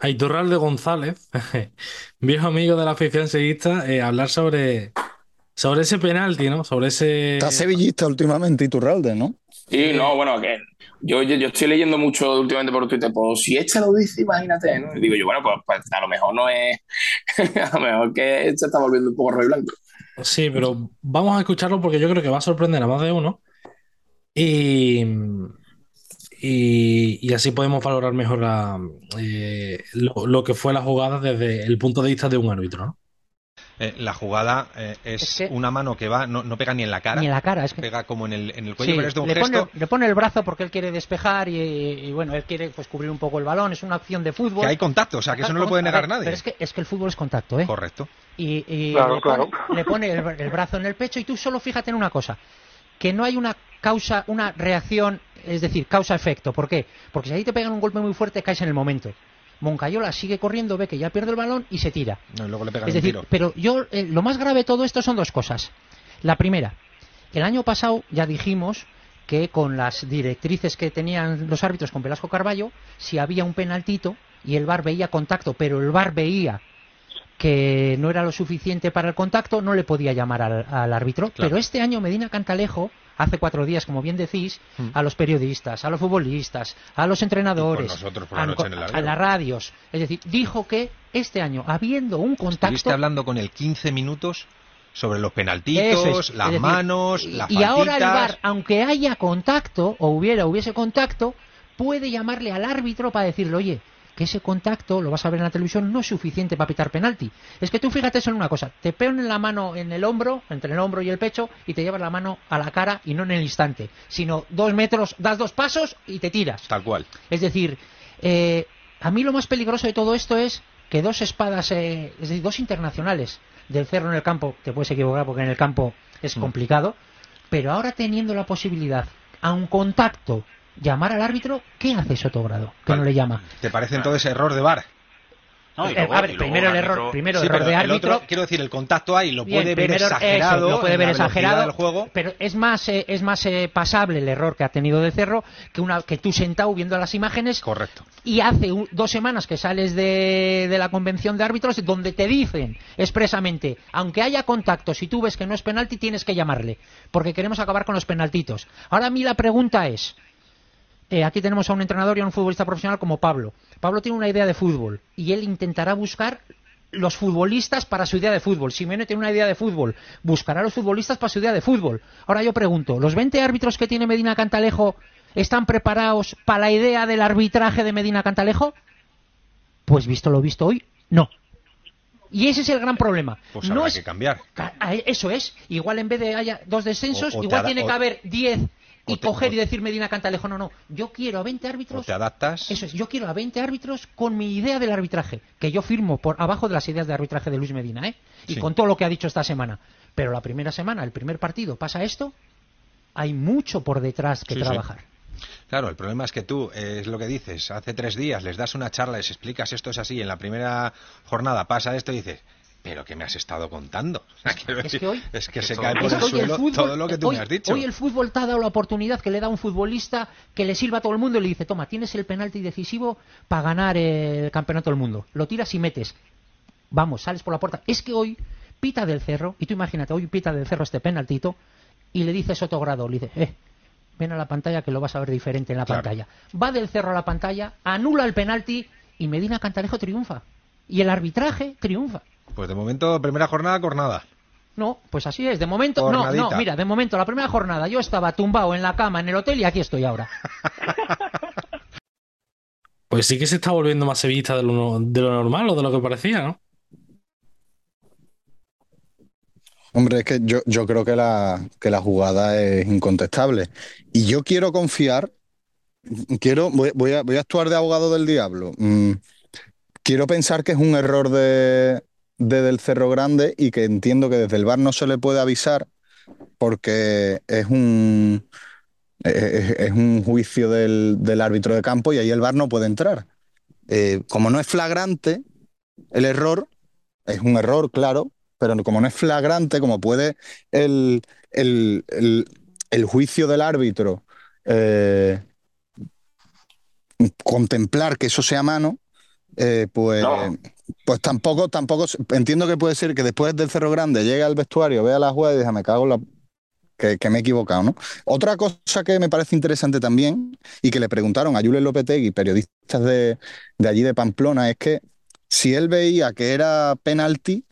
a Iturralde González, [laughs] viejo amigo de la afición sevillista, eh, hablar sobre, sobre ese penalti, ¿no? Sobre ese... Está sevillista últimamente Iturralde, ¿no? Sí, no, bueno, que yo, yo, yo, estoy leyendo mucho últimamente por Twitter, pues si este lo dice, imagínate, ¿no? Y digo yo, bueno, pues, pues, a lo mejor no es, [laughs] a lo mejor que se está volviendo un poco rojo y blanco. Sí, pero vamos a escucharlo porque yo creo que va a sorprender a más de uno y, y, y así podemos valorar mejor la, eh, lo, lo, que fue la jugada desde el punto de vista de un árbitro, ¿no? Eh, la jugada eh, es, es que una mano que va, no, no, pega ni en la cara. Ni en la cara, es que... Pega como en el, en el cuello, sí, pero es de un le, gesto... pone, le pone el brazo porque él quiere despejar y, y, bueno, él quiere pues cubrir un poco el balón, es una acción de fútbol. Que hay contacto, o sea, que eso no lo puede negar ver, nadie. Pero es que, es que el fútbol es contacto, ¿eh? Correcto. Y, y claro, le, claro. Pone, le, pone, el, el brazo en el pecho y tú solo fíjate en una cosa, que no hay una causa, una reacción, es decir, causa-efecto. ¿Por qué? Porque si ahí te pegan un golpe muy fuerte, caes en el momento. Moncayola sigue corriendo, ve que ya pierde el balón y se tira. No, y luego le pegan es decir, un tiro. pero yo eh, lo más grave de todo esto son dos cosas. La primera, el año pasado ya dijimos que con las directrices que tenían los árbitros con Velasco Carballo, si había un penaltito y el VAR veía contacto, pero el VAR veía que no era lo suficiente para el contacto, no le podía llamar al, al árbitro. Claro. Pero este año Medina Cantalejo, hace cuatro días, como bien decís, Mm. a los periodistas, a los futbolistas, a los entrenadores, nosotros por la a, noche en el a avión. las radios, es decir, dijo que este año, habiendo un Estuviste contacto, hablando con él 15 minutos sobre los penaltitos, es, las decir, manos, y- las y ahora el. VAR, aunque haya contacto o hubiera hubiese contacto, puede llamarle al árbitro para decirle, oye, que ese contacto, lo vas a ver en la televisión, no es suficiente para pitar penalti. Es que tú fíjate eso en una cosa, te pegan la mano en el hombro, entre el hombro y el pecho, y te llevas la mano a la cara y no en el instante, sino dos metros, das dos pasos y te tiras. Tal cual. Es decir, eh, a mí lo más peligroso de todo esto es que dos espadas, eh, es decir, dos internacionales del cerro en el campo, te puedes equivocar porque en el campo es Mm. complicado, pero ahora teniendo la posibilidad, a un contacto, llamar al árbitro, ¿qué hace Sotogrado? Que no le llama. ¿Te parece entonces error de VAR? No, y luego- a ver, primero el error- primero Sí, error de el árbitro. otro, quiero decir, el contacto ahí lo Bien, puede ver exagerado. eso, lo puede ver exagerado, del juego. pero es más eh, es más eh, pasable el error que ha tenido de Cerro que una que tú sentado viendo las imágenes correcto y hace un- dos semanas que sales de, de la convención de árbitros donde te dicen expresamente aunque haya contacto si tú ves que no es penalti tienes que llamarle porque queremos acabar con los penaltitos ahora a mí la pregunta es eh, aquí tenemos a un entrenador y a un futbolista profesional como Pablo. Pablo tiene una idea de fútbol y él intentará buscar los futbolistas para su idea de fútbol. Simeone tiene una idea de fútbol, buscará los futbolistas para su idea de fútbol. Ahora yo pregunto, ¿los 20 árbitros que tiene Medina Cantalejo están preparados para la idea del arbitraje de Medina Cantalejo? Pues visto lo visto hoy, no. Y ese es el gran problema. Pues no habrá es que cambiar. Ca- a- Eso es. Igual en vez de haya dos descensos, O- o te igual tiene o- que haber 10 y te- coger y decir Medina Cantalejo, no, no, yo quiero a 20 árbitros. O te adaptas. Eso es, yo quiero a 20 árbitros con mi idea del arbitraje, que yo firmo por abajo de las ideas de arbitraje de Luis Medina, ¿eh? Y Sí. con todo lo que ha dicho esta semana. Pero la primera semana, el primer partido, pasa esto, hay mucho por detrás que Sí, sí. trabajar. Claro, el problema es que tú, eh, es lo que dices, hace tres días les das una charla, les explicas esto es así, en la primera jornada pasa esto y dices, ¿pero qué me has estado contando? [laughs] Es que hoy- es que se cae por el fútbol- todo lo que tú hoy- me has dicho. Hoy el fútbol te ha dado la oportunidad que le da un futbolista que le sirva a todo el mundo y le dice, toma, tienes el penalti decisivo para ganar el campeonato del mundo. Lo tiras y metes. Vamos, sales por la puerta. Es que hoy pita del cerro, y tú imagínate, hoy pita del cerro este penaltito, y le dice Sotogrado, le dice, eh, ven a la pantalla que lo vas a ver diferente en la Claro. pantalla. Va del cerro a la pantalla, anula el penalti y Medina Cantalejo triunfa. Y el arbitraje triunfa. Pues de momento, primera jornada, jornada. No, pues así es. De momento, no, no, Jornadita. mira, de momento, la primera jornada yo estaba tumbado en la cama en el hotel y aquí estoy ahora. [laughs] Pues sí que se está volviendo más sevillista de lo, de lo normal o de lo que parecía, ¿no? Hombre, es que yo, yo creo que la, que la jugada es incontestable. Y yo quiero confiar, quiero, voy, voy a, voy a actuar de abogado del diablo. Mm, quiero pensar que es un error de, de del Cerro Grande y que entiendo que desde el VAR no se le puede avisar porque es un, es, un juicio del, del árbitro de campo y ahí el VAR no puede entrar. Eh, como no es flagrante el error, es un error, claro, pero como no es flagrante, como puede el, el, el- el juicio del árbitro eh, contemplar que eso sea mano, eh, pues, pues tampoco, tampoco entiendo que puede ser que después del Cerro Grande llegue al vestuario, vea la jugada y diga, me cago en la que, que me he equivocado, ¿no? Otra cosa que me parece interesante también y que le preguntaron a Julen Lopetegui, periodistas de, de allí de Pamplona, es que si él veía que era penalti,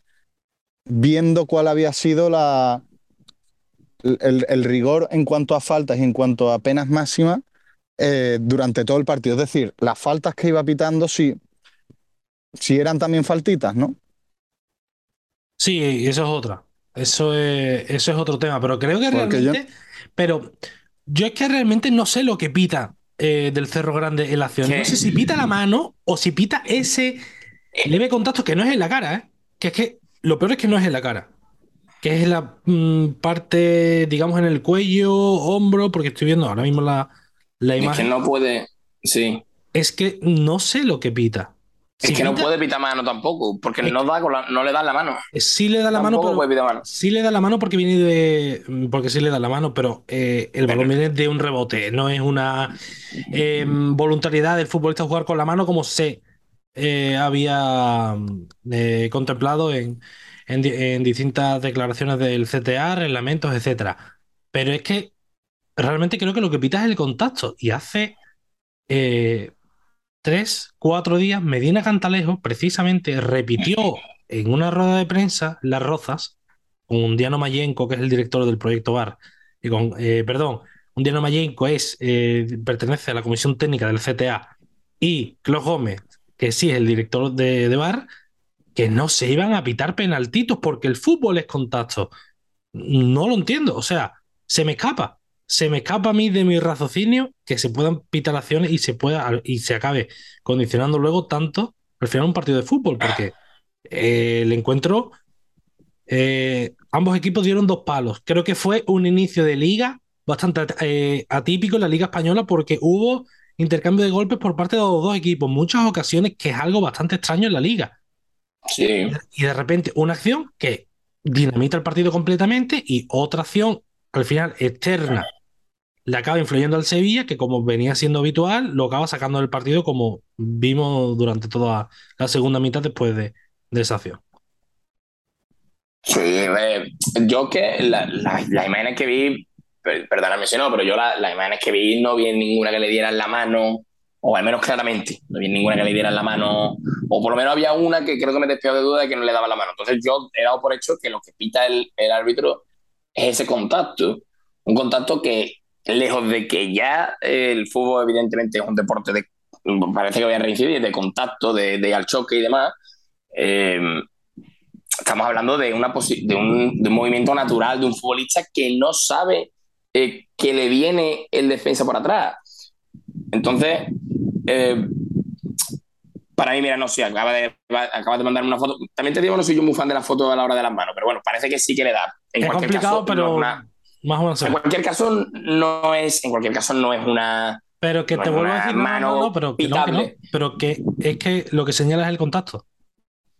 viendo cuál había sido la, el, el rigor en cuanto a faltas y en cuanto a penas máximas eh, durante todo el partido. Es decir, las faltas que iba pitando, si, si eran también faltitas, ¿no? Sí, eso es otra. Eso es, eso es otro tema. Pero creo que Porque yo- realmente. Pero yo es que realmente no sé lo que pita eh, del Cerro Grande en la acción. ¿Qué? No sé si pita la mano o si pita ese leve contacto que no es en la cara, ¿eh? Que es que lo peor es que no es en la cara. Que es la mm, parte, digamos, en el cuello, hombro, porque estoy viendo ahora mismo la, la Es que imagen. no puede. Sí. Es que no sé lo que pita. Es que no puede pitar mano tampoco, porque no, da con la- no le da la mano. Sí le da la mano, Tampoco pero puede pitar mano. sí le da la mano porque viene de. Porque sí le da la mano, pero eh, el balón viene de un rebote. No es una eh, voluntariedad del futbolista jugar con la mano como se eh, había eh, contemplado en, en di- en distintas declaraciones del CTA, reglamentos, etcétera. Pero es que realmente creo que lo que pita es el contacto. Y hace eh, tres, cuatro días, Medina Cantalejo precisamente repitió en una rueda de prensa las rozas con Diano Mayenco, que es el director del proyecto VAR, y con, eh, perdón, un Diano Mayenco es, eh, pertenece a la comisión técnica del CTA, y Clos Gómez, que sí es el director de, de VAR, que no se iban a pitar penaltitos porque el fútbol es contacto. No lo entiendo, o sea, se me escapa. Se me escapa a mí de mi raciocinio que se puedan pitar acciones y se pueda y se acabe condicionando luego tanto al final un partido de fútbol, porque eh, el encuentro, eh, ambos equipos dieron dos palos. Creo que fue un inicio de liga bastante eh, atípico en la liga española porque hubo intercambio de golpes por parte de los dos equipos, muchas ocasiones que es algo bastante extraño en la liga. Sí. Y de repente una acción que dinamita el partido completamente y otra acción al final externa le acaba influyendo al Sevilla, que como venía siendo habitual, lo acaba sacando del partido como vimos durante toda la segunda mitad después de, de esa acción. Sí, yo que la- la- las imágenes que vi, per- perdóname si no, pero yo la- las imágenes que vi no vi ninguna que le dieran la mano, o al menos claramente, no vi ninguna que le dieran la mano, o por lo menos había una que creo que me despejó de duda de que no le daba la mano. Entonces yo he dado por hecho que lo que pita el, el árbitro es ese contacto, un contacto que lejos de que ya eh, el fútbol evidentemente es un deporte de, parece que voy a reincidir, de contacto, de, de al choque y demás, eh, estamos hablando de, una de, un, de un movimiento natural de un futbolista que no sabe eh, que le viene el defensa por atrás. Entonces, eh, para mí, mira, no sé, acaba de, acaba de mandar una foto. También te digo, no soy yo muy fan de la foto a la hora de las manos, pero bueno, parece que sí que le da. En es cualquier complicado, caso, pero no es una- más o menos. en cualquier caso, no es, en cualquier caso, no es una. Pero que no te vuelvo a decir, no, pero que no, que no. pitable. Pero que es que lo que señala es el contacto.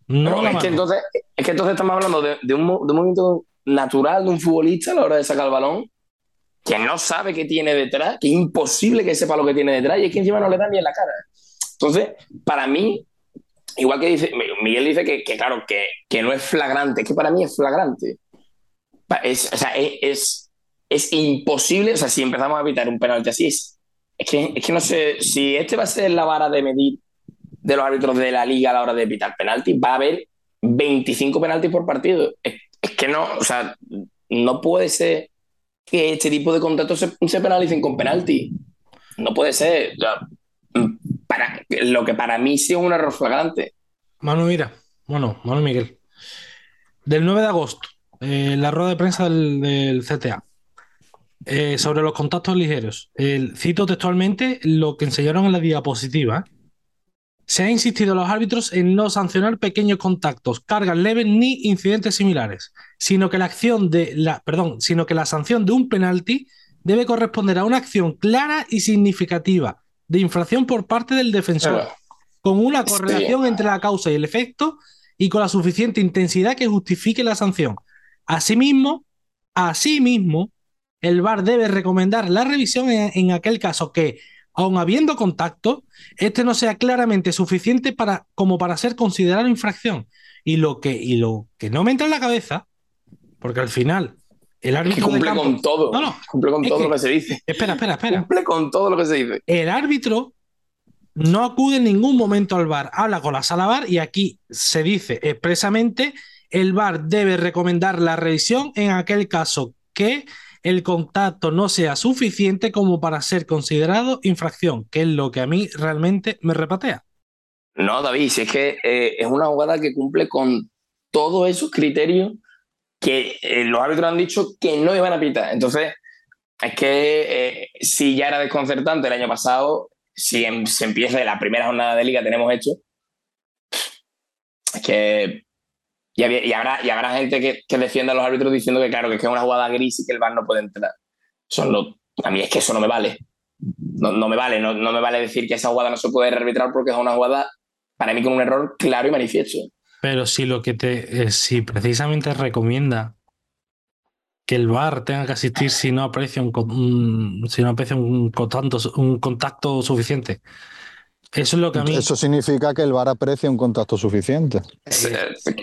No Pero es, que entonces, es que entonces estamos hablando de, de un, de un movimiento natural de un futbolista a la hora de sacar el balón que no sabe qué tiene detrás, que es imposible que sepa lo que tiene detrás y es que encima no le da ni en la cara. Entonces, para mí, igual que dice, Miguel dice que, que claro, que, que no es flagrante, es que para mí es flagrante. Es, o sea, es, es, es imposible, o sea, si empezamos a evitar un penalti así, es, que, es que no sé, si este va a ser la vara de medir de los árbitros de la liga a la hora de pitar penalti, va a haber 25 penaltis por partido. Es, que no, o sea, no puede ser que este tipo de contactos se, penalicen con penalti. No puede ser. Lo que para mí sí es un error flagrante. Manu, mira, bueno, Manu Miguel. Del 9 de agosto, eh, la rueda de prensa del CTA. Eh, sobre los contactos ligeros. Cito textualmente lo que enseñaron en la diapositiva. Se ha insistido a los árbitros en no sancionar pequeños contactos, cargas leves ni incidentes similares, sino que la acción de la, perdón, sino que la sanción de un penalti debe corresponder a una acción clara y significativa de infracción por parte del defensor, con una correlación entre la causa y el efecto y con la suficiente intensidad que justifique la sanción. Asimismo, asimismo, el VAR debe recomendar la revisión en, en aquel caso que, aun habiendo contacto, este no sea claramente suficiente para, como para ser considerado infracción. Y lo que, y lo que no me entra en la cabeza, porque al final el que árbitro de cumple campo- con todo. No, no, cumple con todo que- lo que se dice. Espera, espera, espera. Cumple con todo lo que se dice. El árbitro no acude en ningún momento al VAR, habla con la sala VAR y aquí se dice expresamente el VAR debe recomendar la revisión en aquel caso que el contacto no sea suficiente como para ser considerado infracción, que es lo que a mí realmente me repatea. No, David, si es que eh, es una jugada que cumple con todos esos criterios que eh, los árbitros han dicho que no iban a pitar. Entonces, es que eh, si ya era desconcertante el año pasado, si em- se empieza la primera jornada de liga tenemos hecho, es que y, había- y habrá, gente que, que defienda a los árbitros diciendo que claro, que es una jugada gris y que el VAR no puede entrar. Eso no- a mí es que eso no me vale. No, no me vale, no, no me vale decir que esa jugada no se puede arbitrar porque es una jugada para mí con un error claro y manifiesto. Pero si lo que te, eh, si precisamente recomienda que el VAR tenga que asistir si no aprecia si no aprecia un un contacto suficiente. Eso es lo que a mí. Eso significa que el VAR aprecia un contacto suficiente.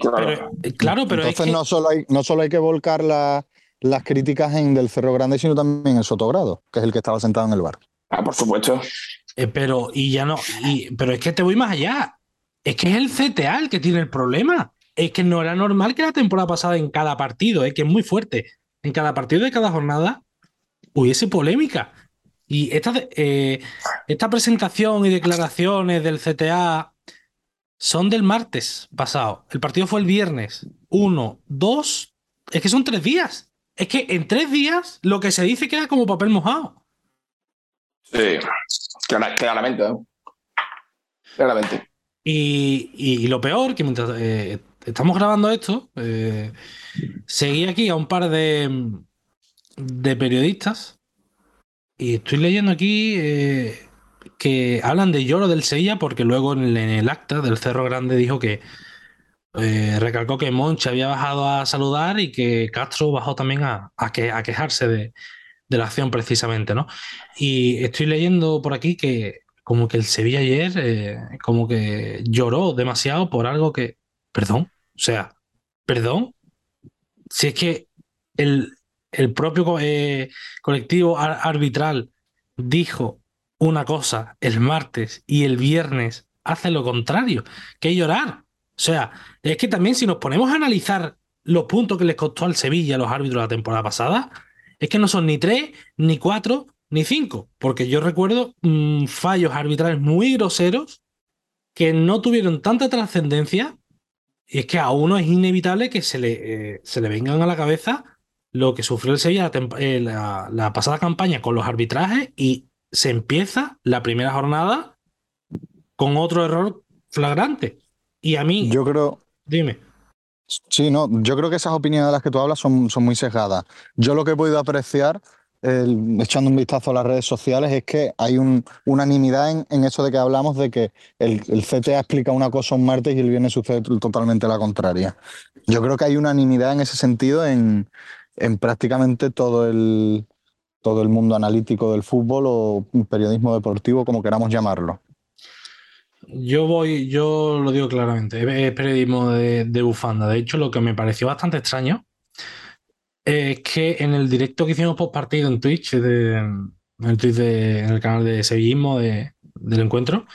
claro. eh, claro, pero es Entonces que- no, solo hay, no solo hay que volcar la- las críticas en del Cerro Grande, sino también en Sotogrado, que es el que estaba sentado en el bar. Ah, por supuesto. Eh, pero, y ya no, y, pero es que te voy más allá. Es que es el CTA el que tiene el problema. Es que no era normal que la temporada pasada en cada partido, que es muy fuerte, en cada partido de cada jornada hubiese polémica. Y esta, eh, esta presentación y declaraciones del CTA son del martes pasado. El partido fue el viernes. Uno, dos, es que son tres días. Es que en tres días lo que se dice queda como papel mojado. Sí, clara- claramente. Claramente. Y, y- y lo peor, que mientras eh, estamos grabando esto, eh, seguí aquí a un par de, de periodistas y estoy leyendo aquí eh, que hablan de lloro del Sevilla porque luego en el, acta del Cerro Grande dijo que eh, recalcó que Monchi había bajado a saludar y que Castro bajó también a, a que- a quejarse de, de la acción precisamente, ¿no? Y estoy leyendo por aquí que como que el Sevilla ayer eh, como que lloró demasiado por algo que, perdón, o sea, perdón, si es que el, el propio eh, colectivo ar- arbitral dijo una cosa el martes y el viernes hace lo contrario, que llorar. O sea, es que también si nos ponemos a analizar los puntos que les costó al Sevilla a los árbitros la temporada pasada, es que no son ni tres, ni cuatro, ni cinco. Porque yo recuerdo mm, fallos arbitrales muy groseros que no tuvieron tanta trascendencia. Y es que a uno es inevitable que se le, eh, se le vengan a la cabeza lo que sufrió el Sevilla la, eh, la- la pasada campaña con los arbitrajes y se empieza la primera jornada con otro error flagrante. Y a mí, Yo creo, dime, sí, no, yo creo que esas opiniones de las que tú hablas son, son muy sesgadas. Yo lo que he podido apreciar, echando un vistazo a las redes sociales, es que hay un- unanimidad en, en eso de que hablamos de que el, el CTA explica una cosa un martes y el viernes sucede totalmente la contraria. Yo creo que hay unanimidad en ese sentido en, en prácticamente todo el, todo el mundo analítico del fútbol o periodismo deportivo, como queramos llamarlo. Yo voy, yo lo digo claramente, es periodismo de, de bufanda. De hecho, lo que me pareció bastante extraño es que en el directo que hicimos post partido en Twitch, de- en el, Twitch de- en el canal de Sevillismo de- del encuentro,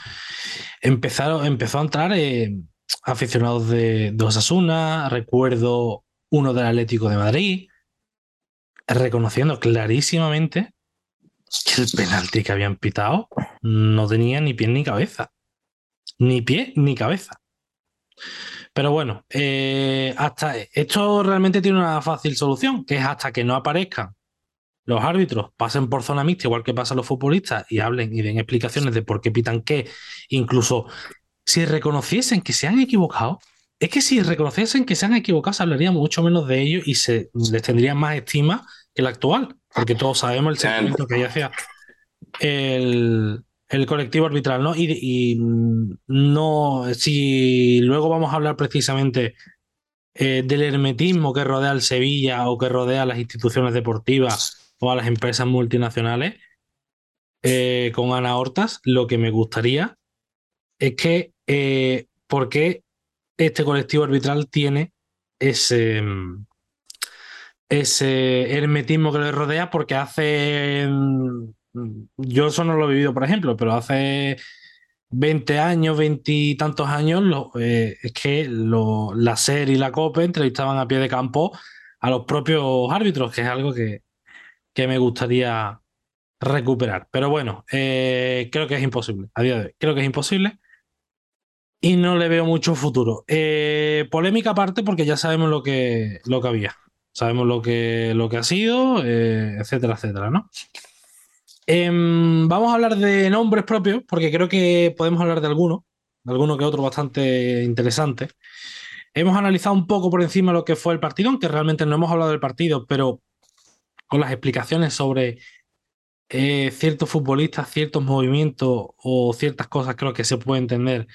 empezaron, empezó a entrar eh, aficionados de, de Osasuna, recuerdo uno del Atlético de Madrid, reconociendo clarísimamente que el penalti que habían pitado no tenía ni pie ni cabeza ni pie ni cabeza. Pero bueno, eh, hasta esto realmente tiene una fácil solución, que es hasta que no aparezcan los árbitros, pasen por zona mixta, igual que pasan los futbolistas, y hablen y den explicaciones de por qué pitan qué, incluso si reconociesen que se han equivocado, es que si reconociesen que se han equivocado, se hablaría mucho menos de ellos y se les tendría más estima que el actual, porque todos sabemos el sentimiento que hay hacia el, el colectivo arbitral, ¿no? Y, y, mm, no, si luego vamos a hablar precisamente eh, del hermetismo que rodea al Sevilla o que rodea a las instituciones deportivas o a las empresas multinacionales, eh, con Ana Hortas, lo que me gustaría es que, eh, ¿por qué este colectivo arbitral tiene ese, mm, ese hermetismo que le rodea? Porque hace, mm, yo eso no lo he vivido, por ejemplo, pero hace 20 años, 20 y tantos años, eh, es que lo- la SER y la COPE entrevistaban a pie de campo a los propios árbitros, que es algo que, que me gustaría recuperar. Pero bueno, eh, creo que es imposible. A día de hoy, creo que es imposible. Y no le veo mucho futuro. Eh, polémica aparte, porque ya sabemos lo que, lo que había. Sabemos lo que, lo que ha sido, eh, etcétera, etcétera, ¿no? Em, vamos a hablar de nombres propios, porque creo que podemos hablar de alguno, de alguno que otro bastante interesante. Hemos analizado un poco por encima lo que fue el partido, aunque realmente no hemos hablado del partido, pero con las explicaciones sobre eh, ciertos futbolistas, ciertos movimientos o ciertas cosas, creo que se puede entender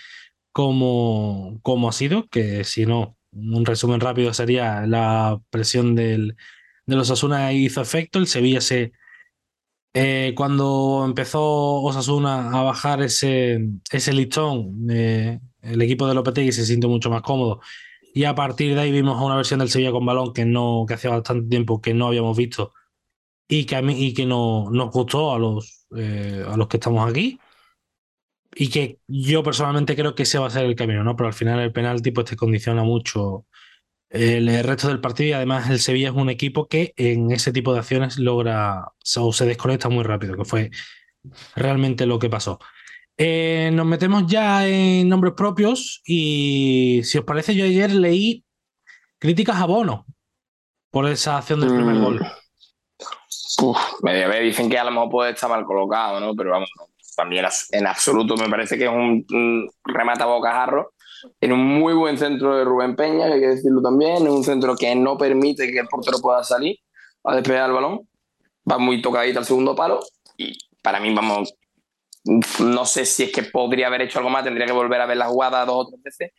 como, como ha sido, que si no, un resumen rápido sería la presión del, de los Osasuna hizo efecto, el Sevilla se... eh, cuando empezó Osasuna a bajar ese, ese listón, eh, el equipo de Lopetegui se sintió mucho más cómodo. Y a partir de ahí vimos una versión del Sevilla con balón que no que hacía bastante tiempo que no habíamos visto y que a mí y que no, nos gustó a los eh, a los que estamos aquí y que yo personalmente creo que ese va a ser el camino, ¿no? Pero al final el penalti pues te condiciona mucho el, resto del partido y además el Sevilla es un equipo que en ese tipo de acciones logra o se desconecta muy rápido, que fue realmente lo que pasó. Eh, nos metemos ya en nombres propios y si os parece yo ayer leí críticas a Bono por esa acción del primer Mm. gol. Uf, me, me dicen que a lo mejor puede estar mal colocado, ¿no? Pero vamos, no. Mí en, abs- en absoluto me parece que es un, un remata bocajarro. En un muy buen centro de Rubén Peña, que hay que decirlo también. Es un centro que no permite que el portero pueda salir a despegar el balón. Va muy tocadito al segundo palo. Y para mí, vamos, no sé si es que podría haber hecho algo más, tendría que volver a ver la jugada dos o tres veces.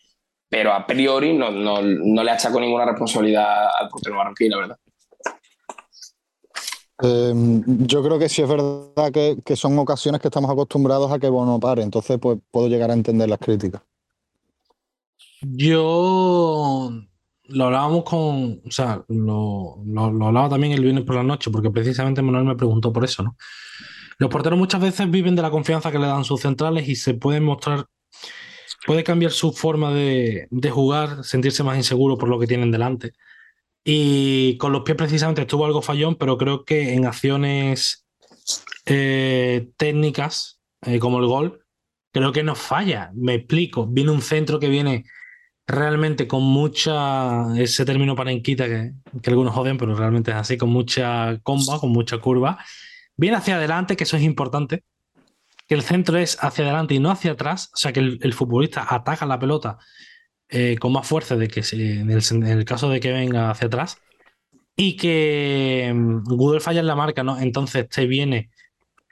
Pero a priori no, no, no le achaco ninguna responsabilidad al portero marroquí, la verdad. Eh, yo creo que sí es verdad que, que son ocasiones que estamos acostumbrados a que Bono pare, entonces pues puedo llegar a entender las críticas. Yo lo hablábamos con, o sea, lo, lo- lo hablaba también el viernes por la noche, porque precisamente Manuel me preguntó por eso, ¿no? Los porteros muchas veces viven de la confianza que le dan sus centrales y se pueden mostrar, puede cambiar su forma de, de jugar, sentirse más inseguro por lo que tienen delante. Y con los pies precisamente estuvo algo fallón, pero creo que en acciones eh, técnicas, eh, como el gol, creo que no falla. Me explico. Viene un centro que viene realmente con mucha, ese término parenquita que, que algunos joden, pero realmente es así, con mucha comba, con mucha curva. Viene hacia adelante, que eso es importante, que el centro es hacia adelante y no hacia atrás, o sea que el futbolista ataca la pelota eh, con más fuerza de que si- en, el, en el caso de que venga hacia atrás y que mm, Google falla en la marca, ¿no? Entonces te viene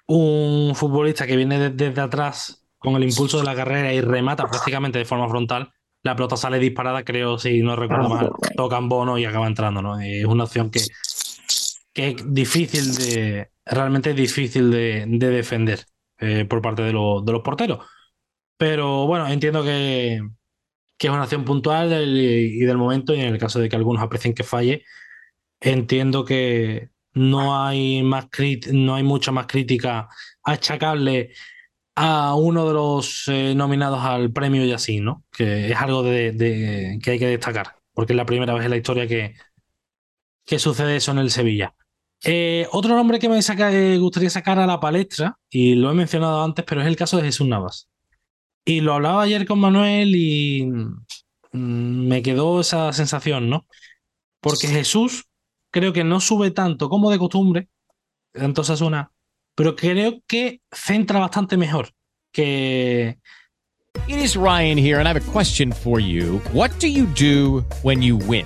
un futbolista que viene de- desde atrás con el impulso de la carrera y remata prácticamente de forma frontal. La pelota sale disparada, creo, si no recuerdo mal, toca en bono y acaba entrando, ¿no? Es una opción que, que es difícil de, realmente es difícil de, de defender eh, por parte de, lo- de los porteros. Pero bueno, entiendo que, que es una acción puntual y del momento, y en el caso de que algunos aprecien que falle, entiendo que no hay más no hay mucha más crítica achacable a uno de los eh, nominados al premio y así, ¿no? Que es algo de- que hay que destacar, porque es la primera vez en la historia que, que sucede eso en el Sevilla. Eh, otro nombre que me saca- eh, gustaría sacar a la palestra, y lo he mencionado antes, pero es el caso de Jesús Navas. Y lo hablaba ayer con Manuel y mm, me quedó esa sensación, ¿no? Porque Jesús creo que no sube tanto como de costumbre, entonces una, pero creo que centra bastante mejor que, It is Ryan here, and I have a question for you. What do you do when you win?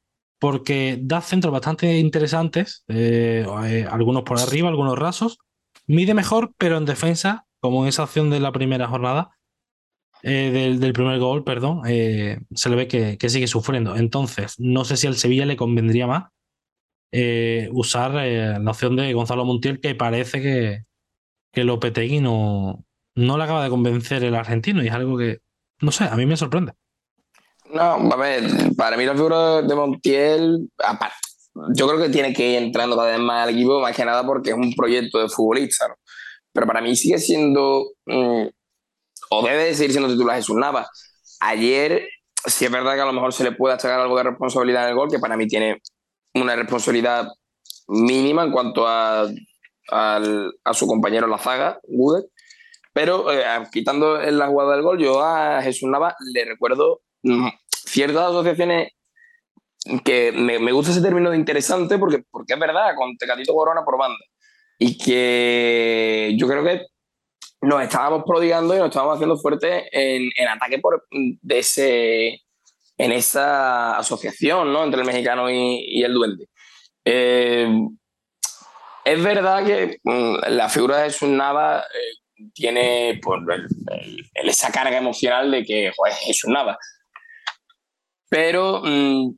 porque da centros bastante interesantes, eh, eh, algunos por arriba, algunos rasos, mide mejor, pero en defensa, como en esa acción de la primera jornada, eh, del, primer gol, perdón, se le ve que, sigue sufriendo. Entonces, no sé si al Sevilla le convendría más usar la opción de Gonzalo Montiel, que parece que, que Lopetegui no, no le acaba de convencer el argentino, y es algo que, no sé, a mí me sorprende. No, a ver, para mí la figura de Montiel, aparte, yo creo que tiene que ir entrando cada vez más al equipo, más que nada porque es un proyecto de futbolista, ¿no? Pero para mí sigue siendo, mm, o debe de seguir siendo titular Jesús Navas. Ayer, sí es verdad que a lo mejor se le puede achacar algo de responsabilidad en el gol, que para mí tiene una responsabilidad mínima en cuanto a, al- a su compañero en la zaga, Gudet. Pero eh, quitando en la jugada del gol, yo a Jesús Navas le recuerdo ciertas asociaciones que me, me gusta ese término de interesante porque, porque es verdad, con Tecatito Corona por banda. Y que yo creo que nos estábamos prodigando y nos estábamos haciendo fuertes en, en ataque por, de ese, en esa asociación ¿no? entre el mexicano y, y el duende. Eh, es verdad que mm, la figura de Jesús Nava eh, tiene pues, el- el- esa carga emocional de que Jesús Nava. Pero mm,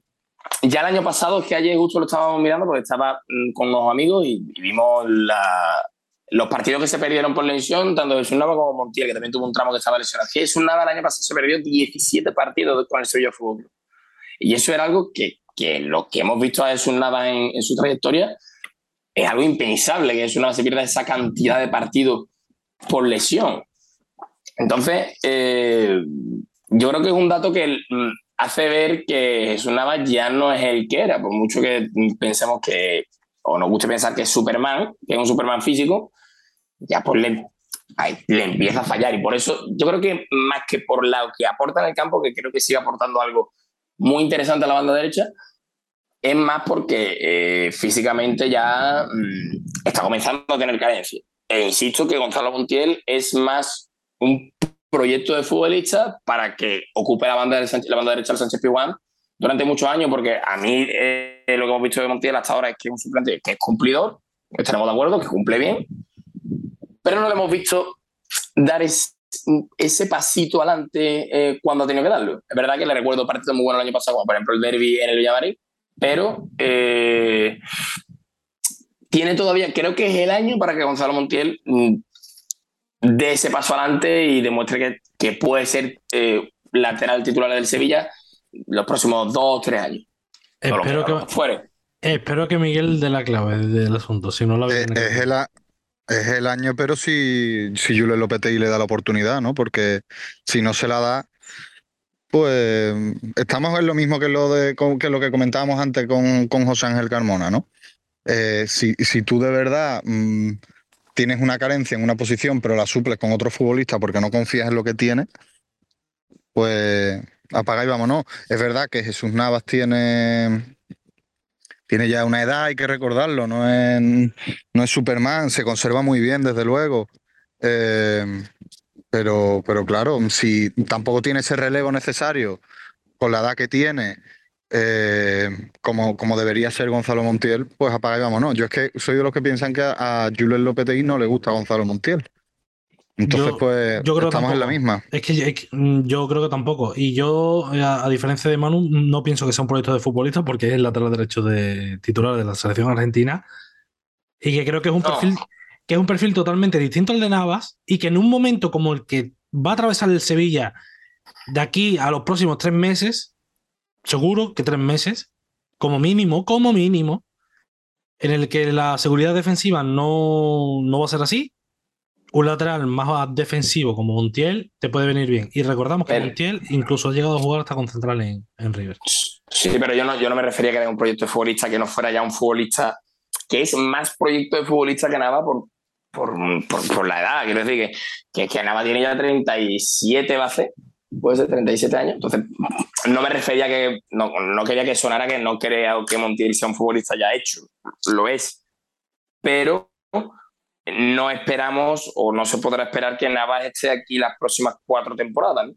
ya el año pasado, que ayer justo lo estábamos mirando porque estaba mm, con unos amigos y, y vimos la- los partidos que se perdieron por lesión, tanto Jesús Nava como Montiel, que también tuvo un tramo que estaba lesionado. Jesús Nava el año pasado se perdió 17 partidos con el Sevilla Fútbol Club. Y eso era algo que, que lo que hemos visto a Jesús en, en su trayectoria es algo impensable, que Jesús se pierda esa cantidad de partidos por lesión. Entonces, eh, yo creo que es un dato que mm, hace ver que Jesús Navas ya no es el que era, por mucho que pensemos que, o nos guste pensar que es Superman, que es un Superman físico, ya pues le, le empieza a fallar. Y por eso yo creo que más que por lo que aporta en el campo, que creo que sigue aportando algo muy interesante a la banda derecha, es más porque eh, físicamente ya mm, está comenzando a tener carencia. E insisto que Gonzalo Montiel es más un proyecto de futbolista para que ocupe la banda, del Sánchez- la banda derecha del Sánchez Pizjuán durante muchos años, porque a mí eh, lo que hemos visto de Montiel hasta ahora es que es un suplente que es cumplidor, estaremos de acuerdo, que cumple bien, pero no le hemos visto dar es- ese pasito adelante eh, cuando ha tenido que darlo. Es verdad que le recuerdo partidos muy buenos el año pasado, como por ejemplo el derby en el Villamarín, pero eh, tiene todavía, creo que es el año para que Gonzalo Montiel mm, dé ese paso adelante y demuestre que, que puede ser eh, lateral titular del Sevilla los próximos dos o tres años. Espero que, fuera. espero que Miguel dé la clave del asunto, si no la que Es el, a- es el año, pero si, si Julen Lopetegui le da la oportunidad, ¿no? Porque si no se la da, pues estamos en lo mismo que lo, de, que, lo que comentábamos antes con, con José Ángel Carmona, ¿no? Eh, si, si tú de verdad mm, tienes una carencia en una posición, pero la suples con otro futbolista porque no confías en lo que tiene, pues apaga y vámonos. Es verdad que Jesús Navas tiene, tiene ya una edad, hay que recordarlo, no es, no es Superman, se conserva muy bien, desde luego. Eh, pero, pero claro, si tampoco tiene ese relevo necesario con la edad que tiene, eh, como, como debería ser Gonzalo Montiel, pues apaga y vámonos. Yo es que soy de los que piensan que a, a Julen Lopetegui no le gusta Gonzalo Montiel. Entonces, Yo- pues yo creo estamos en la misma. Es que, es que, mm, yo creo que tampoco. Y yo, eh, a, a diferencia de Manu, no pienso que sea un proyecto de futbolista porque es el lateral derecho de titular de la selección argentina. Y que creo que es un No. perfil que es un perfil totalmente distinto al de Navas y que en un momento como el que va a atravesar el Sevilla de aquí a los próximos tres meses, seguro que tres meses, como mínimo, como mínimo, en el que la seguridad defensiva no, no va a ser así, un lateral más defensivo como Montiel te puede venir bien. Y recordamos que Pero- Montiel incluso ha llegado a jugar hasta con central en, en River. Sí, pero yo no, yo no me refería a que era un proyecto de futbolista que no fuera ya un futbolista que es más proyecto de futbolista que Nava por, por, por, por la edad. Quiero decir que, que, que Nava tiene ya 37 va puede ser 37 años. Entonces, no me refería a que, no, no quería que sonara que no creo que Montiel sea un futbolista ya hecho. Lo es. Pero no esperamos o no se podrá esperar que Navas esté aquí las próximas cuatro temporadas. ¿no?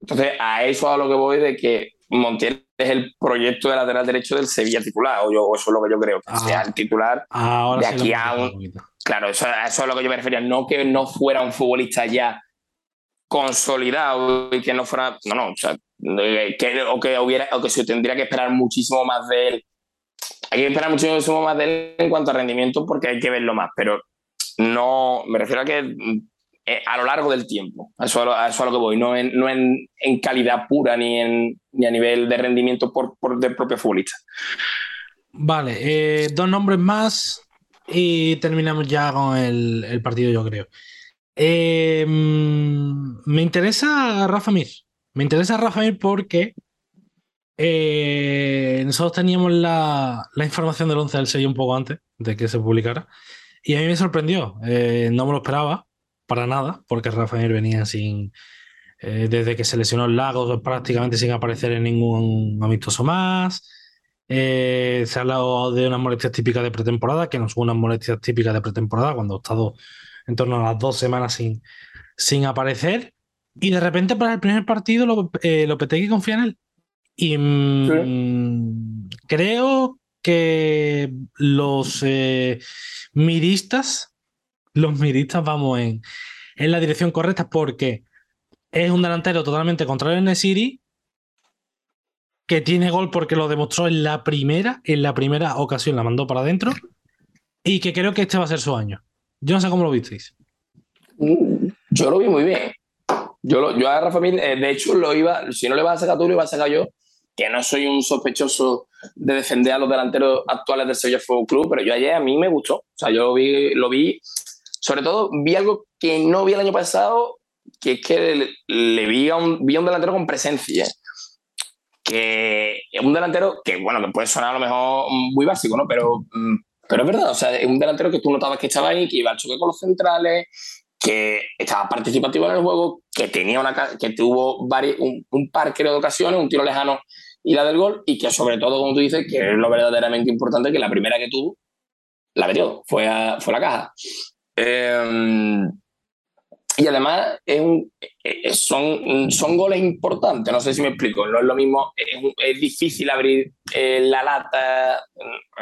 Entonces, a eso a lo que voy de que Montiel es el proyecto de lateral derecho del Sevilla titular, o, yo, o eso es lo que yo creo, que Ah. sea el titular Ahora de aquí a un... Claro, eso, eso es lo que yo me refería, no que no fuera un futbolista ya consolidado y que no fuera, no, no, o sea, eh, que, hubiera, o que se tendría que esperar muchísimo más de él. Hay que esperar muchísimo más de él en cuanto a rendimiento porque hay que verlo más, pero no, me refiero a que eh, a lo largo del tiempo. A eso, a eso a lo que voy, no en, no en, en calidad pura ni, en, ni a nivel de rendimiento por, por del propio futbolista. Vale, eh, dos nombres más y terminamos ya con el, el partido, yo creo. Mm, me interesa Rafa Mir. Me interesa Rafa Mir porque eh, nosotros teníamos la, información del 11 del sello un poco antes de que se publicara y a mí me sorprendió. Eh, no me lo esperaba para nada porque Rafa Mir venía sin. eh, desde que se lesionó el Lagos, prácticamente sin aparecer en ningún amistoso más. Se ha hablado de unas molestias típicas de pretemporada, que no son unas molestias típicas de pretemporada, cuando ha estado en torno a las dos semanas sin, sin aparecer. Y de repente para el primer partido lo, eh, Lopetegui confía en él. Y mm, creo que los eh, miristas, los miristas vamos en, en la dirección correcta porque es un delantero totalmente contrario en Nesiri que tiene gol porque lo demostró en la primera, en la primera ocasión la mandó para adentro y que creo que este va a ser su año. Yo no sé cómo lo visteis. Mm, Yo lo vi muy bien. Yo, lo- yo a Rafa Mir, eh, de hecho, lo iba, si no le vas a sacar tú, lo iba a sacar yo, que no soy un sospechoso de defender a los delanteros actuales del Sevilla Fútbol Club, pero yo ayer a mí me gustó. O sea, yo lo vi, lo vi, sobre todo vi algo que no vi el año pasado, que es que le, le vi, a un, vi a un delantero con presencia. Que es un delantero que, bueno, que puede sonar a lo mejor muy básico, ¿no? Pero, mm, pero es verdad, o sea, es un delantero que tú notabas que estaba ahí, que iba al choque con los centrales, que estaba participativo en el juego, que tenía una que tuvo vari- un, un par creo de ocasiones, un tiro lejano y la del gol, y que sobre todo, como tú dices, que es lo verdaderamente importante, que la primera que tuvo la metió, fue a, fue la caja. Eh, y además un- eh, son, son goles importantes, no sé si me explico, no es lo mismo, es, difícil abrir eh, la lata,